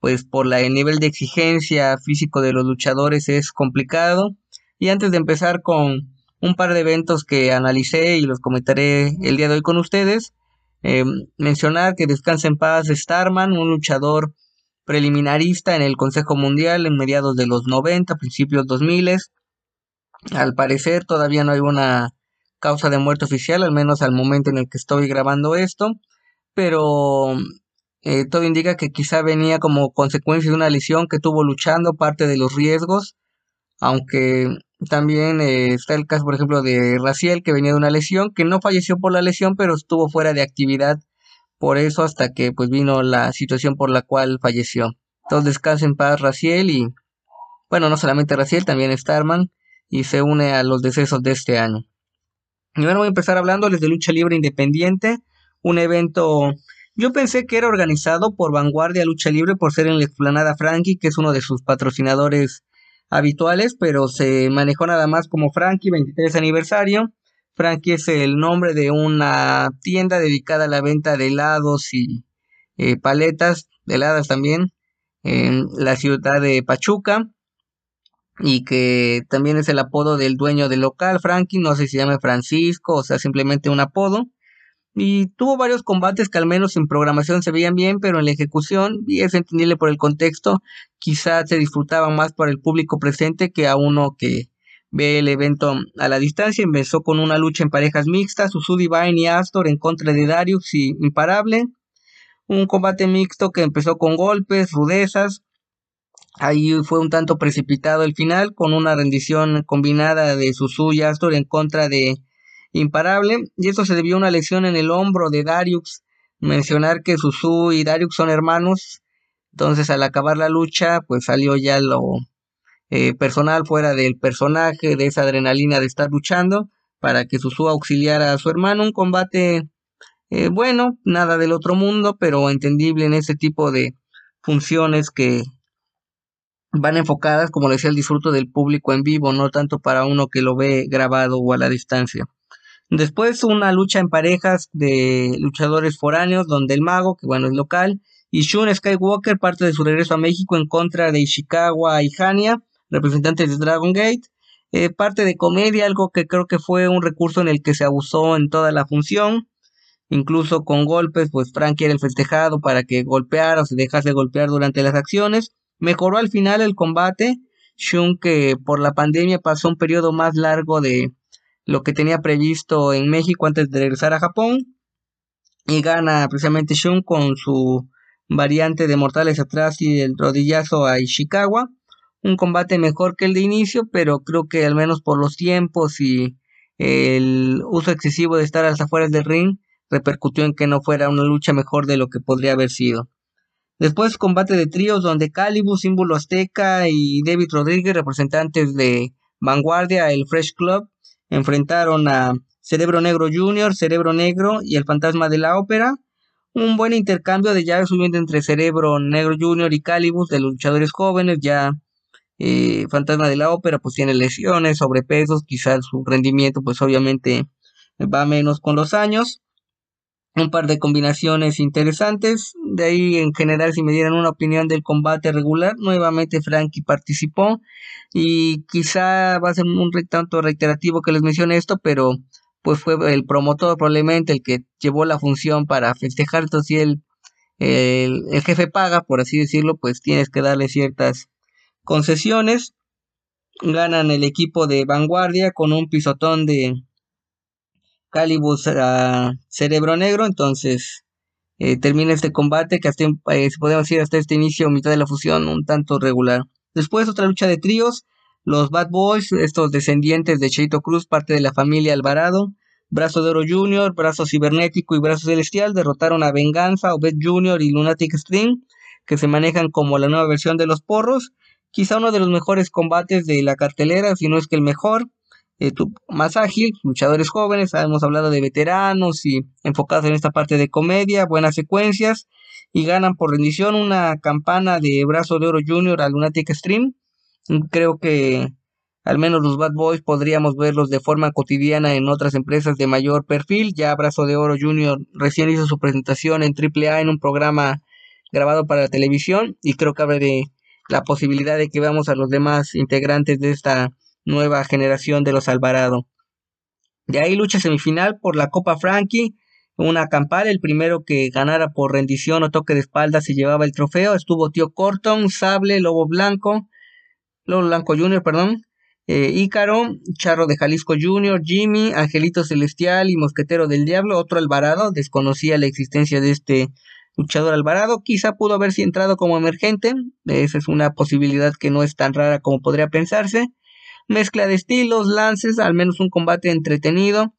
pues por el nivel de exigencia físico de los luchadores es complicado. Y antes de empezar con un par de eventos que analicé y los comentaré el día de hoy con ustedes, eh, mencionar que descansa en paz Starman, un luchador preliminarista en el Consejo Mundial en mediados de los 90, principios 2000. Al parecer todavía no hay una causa de muerte oficial, al menos al momento en el que estoy grabando esto, pero eh, todo indica que quizá venía como consecuencia de una lesión que tuvo luchando, parte de los riesgos, aunque también eh, está el caso, por ejemplo, de Raciel, que venía de una lesión, que no falleció por la lesión, pero estuvo fuera de actividad por eso hasta que pues vino la situación por la cual falleció. Entonces descansa en paz Raciel y, bueno, no solamente Raciel, también Starman. y se une a los decesos de este año. Y bueno, voy a empezar hablándoles de lucha libre independiente, un evento yo pensé que era organizado por Vanguardia Lucha Libre por ser en la explanada Frankie, que es uno de sus patrocinadores habituales, pero se manejó nada más como Frankie 23 aniversario. Frankie es el nombre de una tienda dedicada a la venta de helados y eh, paletas heladas también en la ciudad de Pachuca y que también es el apodo del dueño del local, Frankie, no sé si se llama Francisco o sea simplemente un apodo. Y tuvo varios combates que al menos en programación se veían bien, pero en la ejecución, y es entendible por el contexto, quizás se disfrutaban más para el público presente que a uno que ve el evento a la distancia. Empezó con una lucha en parejas mixtas, Susu Divine y Astor en contra de Darius y Imparable. Un combate mixto que empezó con golpes, rudezas. Ahí fue un tanto precipitado el final, con una rendición combinada de Susu y Astor en contra de imparable, y esto se debió a una lesión en el hombro de Darius. Mencionar que Susu y Darius son hermanos, entonces al acabar la lucha, pues salió ya lo eh, personal fuera del personaje, de esa adrenalina de estar luchando, para que Susu auxiliara a su hermano. Un combate eh, bueno, nada del otro mundo, pero entendible en ese tipo de funciones que van enfocadas, como le decía, al disfruto del público en vivo, no tanto para uno que lo ve grabado o a la distancia. Después una lucha en parejas de luchadores foráneos, donde el mago, que bueno es local, y Shun Skywalker parte de su regreso a México en contra de Ishikawa y Hania, representantes de Dragon Gate. Eh, parte de comedia, algo que creo que fue un recurso en el que se abusó en toda la función. Incluso con golpes, pues Frank era el festejado para que golpeara o se dejase golpear durante las acciones. Mejoró al final el combate. Shun que por la pandemia pasó un periodo más largo de, lo que tenía previsto en México antes de regresar a Japón. Y gana precisamente Shun con su variante de mortales atrás y el rodillazo a Ishikawa. Un combate mejor que el de inicio, pero creo que al menos por los tiempos y el uso excesivo de estar a las afueras del ring repercutió en que no fuera una lucha mejor de lo que podría haber sido. Después combate de tríos donde Calibus, símbolo azteca y David Rodríguez, representantes de Vanguardia, el Fresh Club, enfrentaron a Cerebro Negro Jr., Cerebro Negro y el Fantasma de la Ópera. Un buen intercambio de llaves subiendo entre Cerebro Negro Jr. y Calibus de los luchadores jóvenes. Ya eh, Fantasma de la Ópera pues tiene lesiones, sobrepesos, quizás su rendimiento pues obviamente va menos con los años. Un par de combinaciones interesantes. De ahí en general si me dieran una opinión del combate regular, nuevamente Frankie participó. Y quizá va a ser un tanto reiterativo que les mencione esto, pero pues fue el promotor probablemente el que llevó la función para festejar, entonces si el, el, jefe paga, por así decirlo, pues tienes que darle ciertas concesiones. Ganan el equipo de vanguardia con un pisotón de Calibus a Cerebro Negro, entonces eh, termina este combate que hasta, eh, podemos decir hasta este inicio, mitad de la fusión, un tanto regular. Después otra lucha de tríos, los Bad Boys, estos descendientes de Cheito Cruz, parte de la familia Alvarado, Brazo de Oro Jr., Brazo Cibernético y Brazo Celestial derrotaron a Venganza, Obed Jr. y Lunatic String, que se manejan como la nueva versión de los porros. Quizá uno de los mejores combates de la cartelera, si no es que el mejor. Eh, más ágil, luchadores jóvenes, hemos hablado de veteranos y enfocados en esta parte de comedia, buenas secuencias y ganan por rendición una campana de Brazo de Oro Junior a Lunatic Stream. Creo que al menos los Bad Boys podríamos verlos de forma cotidiana en otras empresas de mayor perfil. Ya Brazo de Oro Junior recién hizo su presentación en AAA en un programa grabado para la televisión y creo que abre la posibilidad de que veamos a los demás integrantes de esta nueva generación de los Alvarado. De ahí lucha semifinal por la Copa Frankie una campal, el primero que ganara por rendición o toque de espalda se llevaba el trofeo, estuvo Tío Corton, Sable, Lobo Blanco, Lobo Blanco Jr., perdón, eh, Ícaro, Charro de Jalisco Jr., Jimmy, Angelito Celestial y Mosquetero del Diablo, otro Alvarado, desconocía la existencia de este luchador Alvarado, quizá pudo haberse entrado como emergente, esa es una posibilidad que no es tan rara como podría pensarse, mezcla de estilos, lances, al menos un combate entretenido,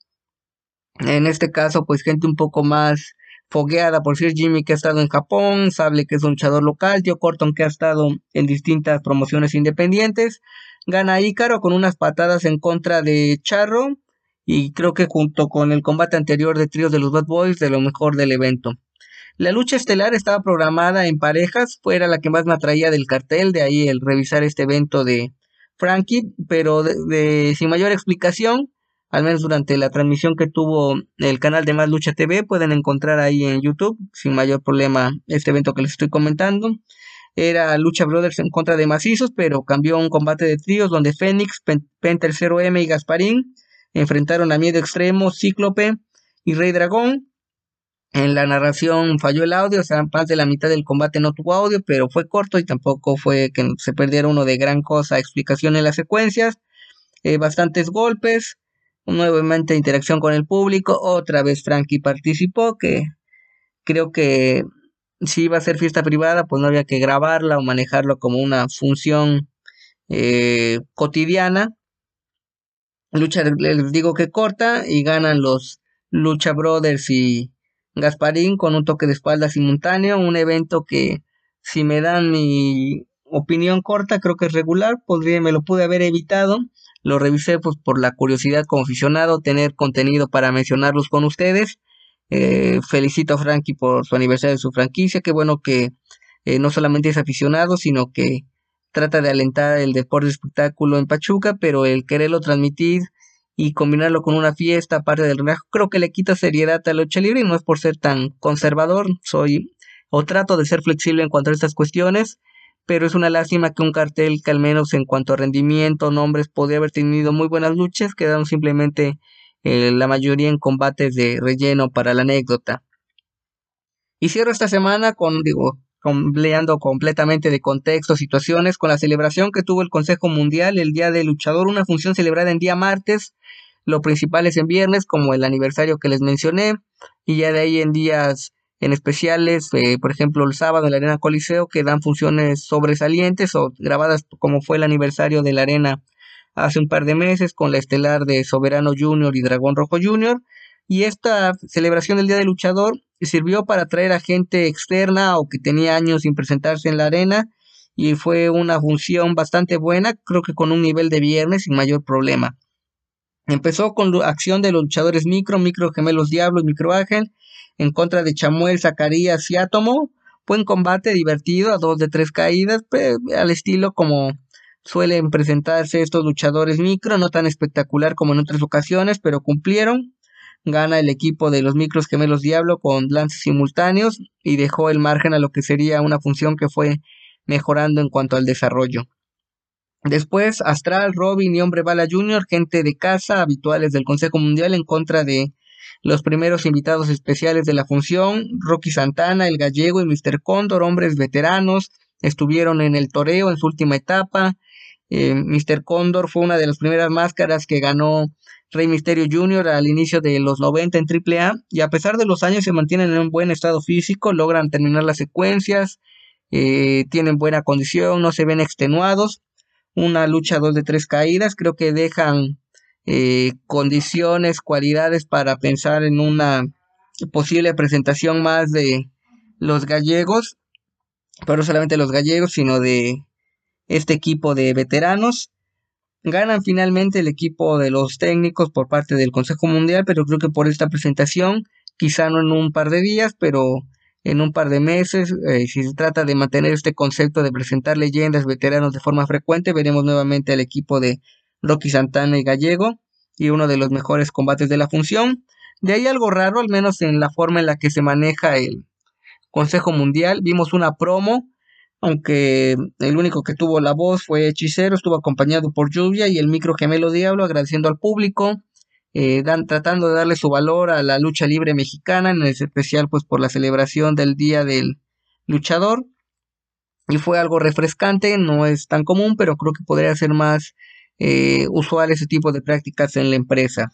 en este caso, pues gente un poco más fogueada, por decir Jimmy que ha estado en Japón, Sable que es un luchador local, Tío Corton que ha estado en distintas promociones independientes, Gana Ícaro con unas patadas en contra de Charro y creo que junto con el combate anterior de tríos de los Bad Boys de lo mejor del evento. La lucha estelar estaba programada en parejas, fuera la que más me atraía del cartel, de ahí el revisar este evento de Frankie, pero de, sin mayor explicación, al menos durante la transmisión que tuvo el canal de Más Lucha TV, pueden encontrar ahí en YouTube, sin mayor problema, este evento que les estoy comentando. Era Lucha Brothers en contra de Macizos, pero cambió un combate de tríos donde Fénix, Penter 0M y Gasparín enfrentaron a Miedo Extremo, Cíclope y Rey Dragón. En la narración falló el audio, o sea, más de la mitad del combate no tuvo audio, pero fue corto y tampoco fue que se perdiera uno de gran cosa, explicación en las secuencias. Eh, bastantes golpes, nuevamente interacción con el público, otra vez Frankie participó, que creo que si iba a ser fiesta privada, pues no había que grabarla o manejarlo como una función eh, cotidiana. Lucha, les digo que corta y ganan los Lucha Brothers y Gasparín con un toque de espalda simultáneo, un evento que si me dan mi opinión corta, creo que es regular, podría, me lo pude haber evitado, lo revisé pues por la curiosidad como aficionado, tener contenido para mencionarlos con ustedes. Eh, felicito a Frankie por su aniversario de su franquicia, qué bueno que eh, no solamente es aficionado, sino que trata de alentar el deporte de espectáculo en Pachuca, pero el quererlo transmitir y combinarlo con una fiesta, aparte del relajo, creo que le quita seriedad a la lucha libre y no es por ser tan conservador, soy o trato de ser flexible en cuanto a estas cuestiones, pero es una lástima que un cartel que al menos en cuanto a rendimiento, nombres, podría haber tenido muy buenas luchas, quedaron simplemente eh, la mayoría en combates de relleno para la anécdota. Y cierro esta semana con, digo, compleando completamente de contexto, situaciones, con la celebración que tuvo el Consejo Mundial el Día del Luchador, una función celebrada en día martes, lo principal es en viernes, como el aniversario que les mencioné, y ya de ahí en días en especiales, eh, por ejemplo el sábado en la Arena Coliseo, que dan funciones sobresalientes o grabadas como fue el aniversario de la Arena hace un par de meses con la estelar de Soberano Junior y Dragón Rojo Junior. Y esta celebración del Día del Luchador sirvió para atraer a gente externa o que tenía años sin presentarse en la arena y fue una función bastante buena, creo que con un nivel de viernes sin mayor problema. Empezó con la acción de los luchadores micro, micro gemelos Diablo y micro Ángel en contra de Chamuel, Zacarías y Átomo. Buen combate, divertido, a dos de tres caídas, al estilo como suelen presentarse estos luchadores micro, no tan espectacular como en otras ocasiones, pero cumplieron. Gana el equipo de los micros gemelos Diablo con lances simultáneos y dejó el margen a lo que sería una función que fue mejorando en cuanto al desarrollo. Después, Astral, Robin y Hombre Bala Jr., gente de casa, habituales del Consejo Mundial en contra de los primeros invitados especiales de la función, Rocky Santana, el gallego y Mr. Cóndor, hombres veteranos, estuvieron en el toreo en su última etapa. Eh, Mr. Cóndor fue una de las primeras máscaras que ganó Rey Misterio Jr. al inicio de los 90 en AAA y a pesar de los años se mantienen en un buen estado físico, logran terminar las secuencias, eh, tienen buena condición, no se ven extenuados una lucha dos de tres caídas, creo que dejan eh, condiciones, cualidades para pensar en una posible presentación más de los gallegos, pero no solamente los gallegos, sino de este equipo de veteranos. Ganan finalmente el equipo de los técnicos por parte del Consejo Mundial, pero creo que por esta presentación, quizá no en un par de días, pero en un par de meses. Eh, si se trata de mantener este concepto de presentar leyendas veteranos de forma frecuente, veremos nuevamente al equipo de Rocky Santana y Gallego y uno de los mejores combates de la función. De ahí algo raro, al menos en la forma en la que se maneja el Consejo Mundial. Vimos una promo, aunque el único que tuvo la voz fue Hechicero, estuvo acompañado por Lluvia y el micro gemelo Diablo, agradeciendo al público. Eh, dan, tratando de darle su valor a la lucha libre mexicana, en especial pues por la celebración del Día del Luchador. Y fue algo refrescante, no es tan común, pero creo que podría ser más eh, usual ese tipo de prácticas en la empresa.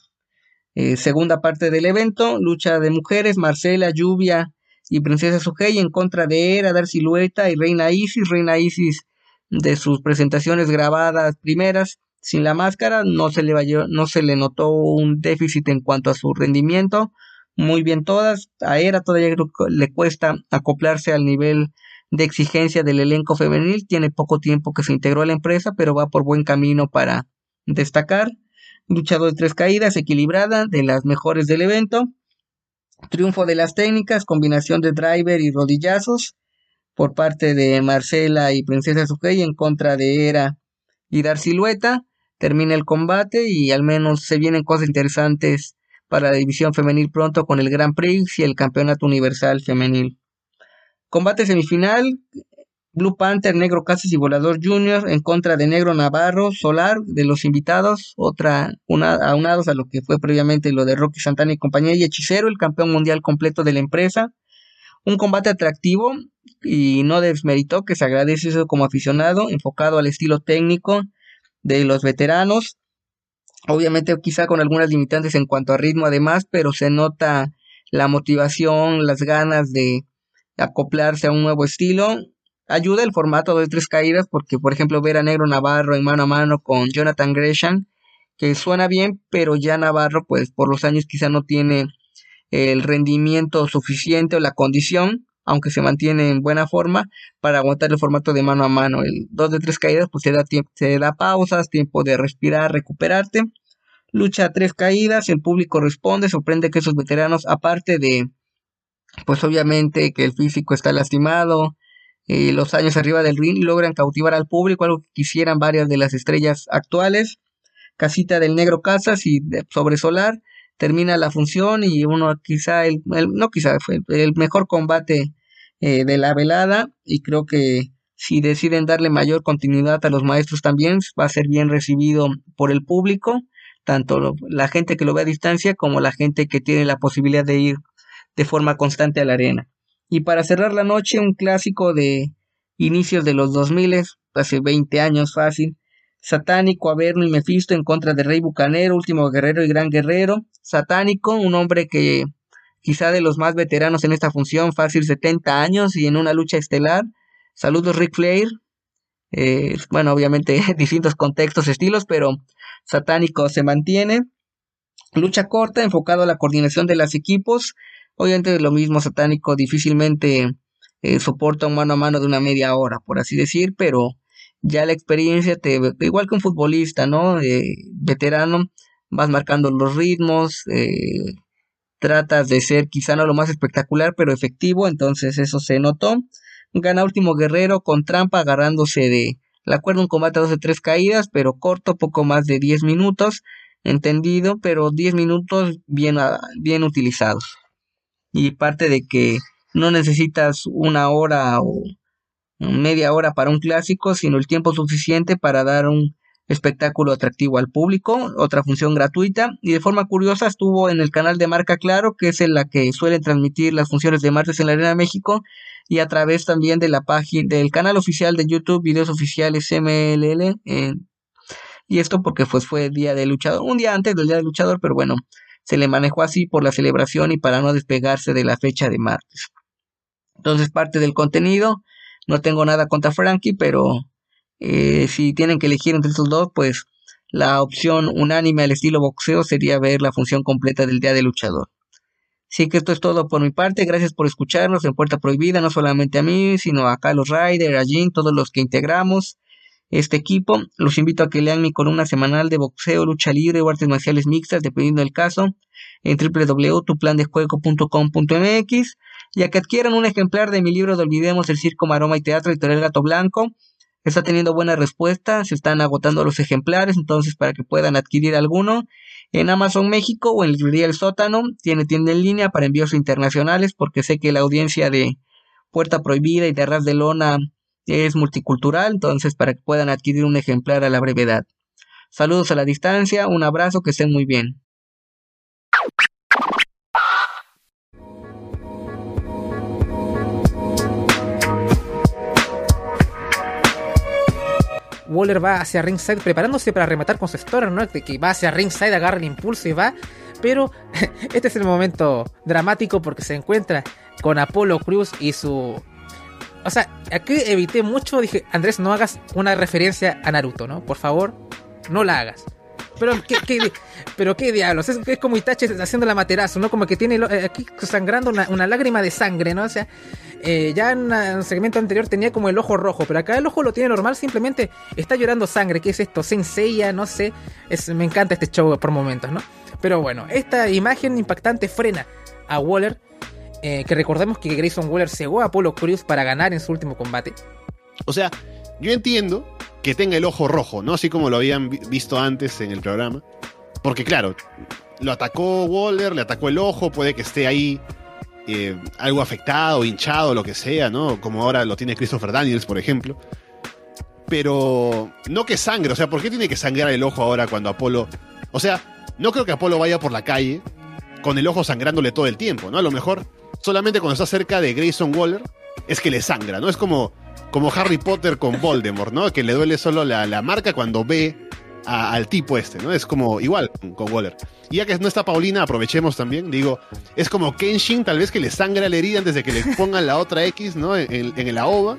Eh, segunda parte del evento, lucha de mujeres, Marcela, Lluvia y Princesa Sugei en contra de Era, Dar Silueta y Reina Isis. Reina Isis de sus presentaciones grabadas primeras sin la máscara no se le no se le notó un déficit en cuanto a su rendimiento. Muy bien todas. A Era todavía le cuesta acoplarse al nivel de exigencia del elenco femenil. Tiene poco tiempo que se integró a la empresa, pero va por buen camino para destacar. Luchador de tres caídas, equilibrada, de las mejores del evento. Triunfo de las técnicas, combinación de driver y rodillazos por parte de Marcela y Princesa Sugei en contra de Era y Dar Silueta. Termina el combate y al menos se vienen cosas interesantes para la división femenil pronto con el Grand Prix y el Campeonato Universal Femenil. Combate semifinal, Blue Panther, Negro Casas y Volador Junior en contra de Negro Navarro, Solar, de los invitados, otra una, aunados a lo que fue previamente lo de Rocky Santana y compañía, y Hechicero, el campeón mundial completo de la empresa. Un combate atractivo y no desmeritó que se agradece eso como aficionado, enfocado al estilo técnico de los veteranos. Obviamente quizá con algunas limitantes en cuanto a ritmo además, pero se nota la motivación, las ganas de acoplarse a un nuevo estilo. Ayuda el formato de tres caídas porque, por ejemplo, ver a Negro Navarro en mano a mano con Jonathan Gresham, que suena bien, pero ya Navarro, pues por los años quizá no tiene el rendimiento suficiente o la condición, aunque se mantiene en buena forma, para aguantar el formato de mano a mano. El 2 de tres caídas, pues se da, tiempo, se da pausas, tiempo de respirar, recuperarte. Lucha tres caídas, el público responde, sorprende que esos veteranos, aparte de, pues obviamente que el físico está lastimado, y los años arriba del ring logran cautivar al público, algo que quisieran varias de las estrellas actuales. Casita del Negro Casas y sobre Solar termina la función y uno quizá, el, no quizá, fue el mejor combate eh, de la velada y creo que si deciden darle mayor continuidad a los maestros también va a ser bien recibido por el público, tanto la gente que lo ve a distancia como la gente que tiene la posibilidad de ir de forma constante a la arena. Y para cerrar la noche, un clásico de inicios de los 2000, hace 20 años fácil, Satánico, Averno y Mefisto en contra de Rey Bucanero, Último Guerrero y Gran Guerrero. Satánico, un hombre que quizá de los más veteranos en esta función, fácil 70 años y en una lucha estelar. Saludos Rick Flair. Eh, bueno, obviamente distintos contextos, estilos, pero Satánico se mantiene. Lucha corta, enfocado a la coordinación de los equipos. Obviamente lo mismo Satánico difícilmente eh, soporta un mano a mano de una media hora, por así decir, pero ya la experiencia te, igual que un futbolista, ¿no? Eh, veterano, vas marcando los ritmos, eh, tratas de ser quizá no lo más espectacular, pero efectivo, entonces eso se notó. Gana último guerrero con trampa agarrándose de la cuerda un combate de tres caídas, pero corto, poco más de 10 minutos, entendido, pero 10 minutos bien, bien utilizados. Y parte de que no necesitas una hora o media hora para un clásico, sino el tiempo suficiente para dar un espectáculo atractivo al público, otra función gratuita. Y de forma curiosa estuvo en el canal de Marca Claro, que es en la que suele transmitir las funciones de martes en la Arena de México y a través también de la página del canal oficial de YouTube, videos oficiales MLL y esto porque pues fue día del luchador, un día antes del día del luchador, pero bueno, se le manejó así por la celebración y para no despegarse de la fecha de martes. Entonces parte del contenido no tengo nada contra Frankie, pero eh, si tienen que elegir entre estos dos, pues la opción unánime al estilo boxeo sería ver la función completa del Día del Luchador. Así que esto es todo por mi parte. Gracias por escucharnos en Puerta Prohibida, no solamente a mí, sino a Carlos Ryder, a Jim, todos los que integramos este equipo. Los invito a que lean mi columna semanal de boxeo, lucha libre o artes marciales mixtas, dependiendo del caso, en www.tuplandejuego.com.mx y a que adquieran un ejemplar de mi libro de Olvidemos el Circo, Maroma y Teatro, Editorial Gato Blanco. Está teniendo buena respuesta, se están agotando los ejemplares, entonces para que puedan adquirir alguno en Amazon México o en librería El Sótano, tiene tienda en línea para envíos internacionales, porque sé que la audiencia de Puerta Prohibida y de Arras de Lona es multicultural, entonces para que puedan adquirir un ejemplar a la brevedad. Saludos a la distancia, un abrazo, que estén muy bien. Waller va hacia ringside preparándose para rematar con su Stoner, ¿no? Que va hacia ringside, agarra el impulso y va. Pero este es el momento dramático porque se encuentra con Apolo Cruz y su. O sea, aquí evité mucho. Dije, Andrés, no hagas una referencia a Naruto, ¿no? Por favor, no la hagas. Pero qué, pero qué diablos, es, como Itachi haciendo la materazo, ¿no? Como que tiene eh, aquí sangrando una, una lágrima de sangre, ¿no? O sea, eh, ya en un segmento anterior tenía como el ojo rojo, pero acá el ojo lo tiene normal, simplemente está llorando sangre. ¿Qué es esto? Senseiya, no sé. Es, me encanta este show por momentos, ¿no? Pero bueno, esta imagen impactante frena a Waller. Eh, que recordemos que Grayson Waller cegó a Apollo Crews para ganar en su último combate. O sea, yo entiendo que tenga el ojo rojo, ¿no? Así como lo habían vi- visto antes en el programa. Porque claro, lo atacó Waller, le atacó el ojo, puede que esté ahí eh, algo afectado, hinchado, lo que sea, ¿no? Como ahora lo tiene Christopher Daniels, por ejemplo. Pero no que sangre, o sea, ¿por qué tiene que sangrar el ojo ahora cuando Apolo... O sea, no creo que Apolo vaya por la calle con el ojo sangrándole todo el tiempo, ¿no? A lo mejor solamente cuando está cerca de Grayson Waller es que le sangra, ¿no? Es como, como Harry Potter con Voldemort, ¿no? Que le duele solo la, la marca cuando ve al tipo este, ¿no? Es como igual con, Waller. Y ya que no está Paulina, aprovechemos también, digo, es como Kenshin tal vez que le sangra la herida antes de que le pongan la otra X, ¿no? En, en, en el AOVA,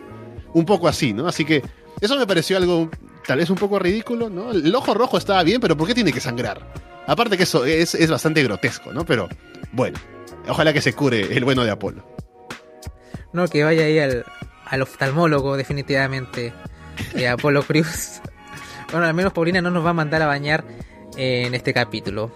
un poco así, ¿no? Así que eso me pareció algo tal vez un poco ridículo, ¿no? El ojo rojo estaba bien, pero ¿por qué tiene que sangrar? Aparte que eso es, es bastante grotesco, ¿no? Pero bueno, ojalá que se cure el bueno de Apolo. No, que vaya ahí al, al oftalmólogo, definitivamente. eh, Apolo Cruz. Bueno, al menos Paulina no nos va a mandar a bañar en este capítulo.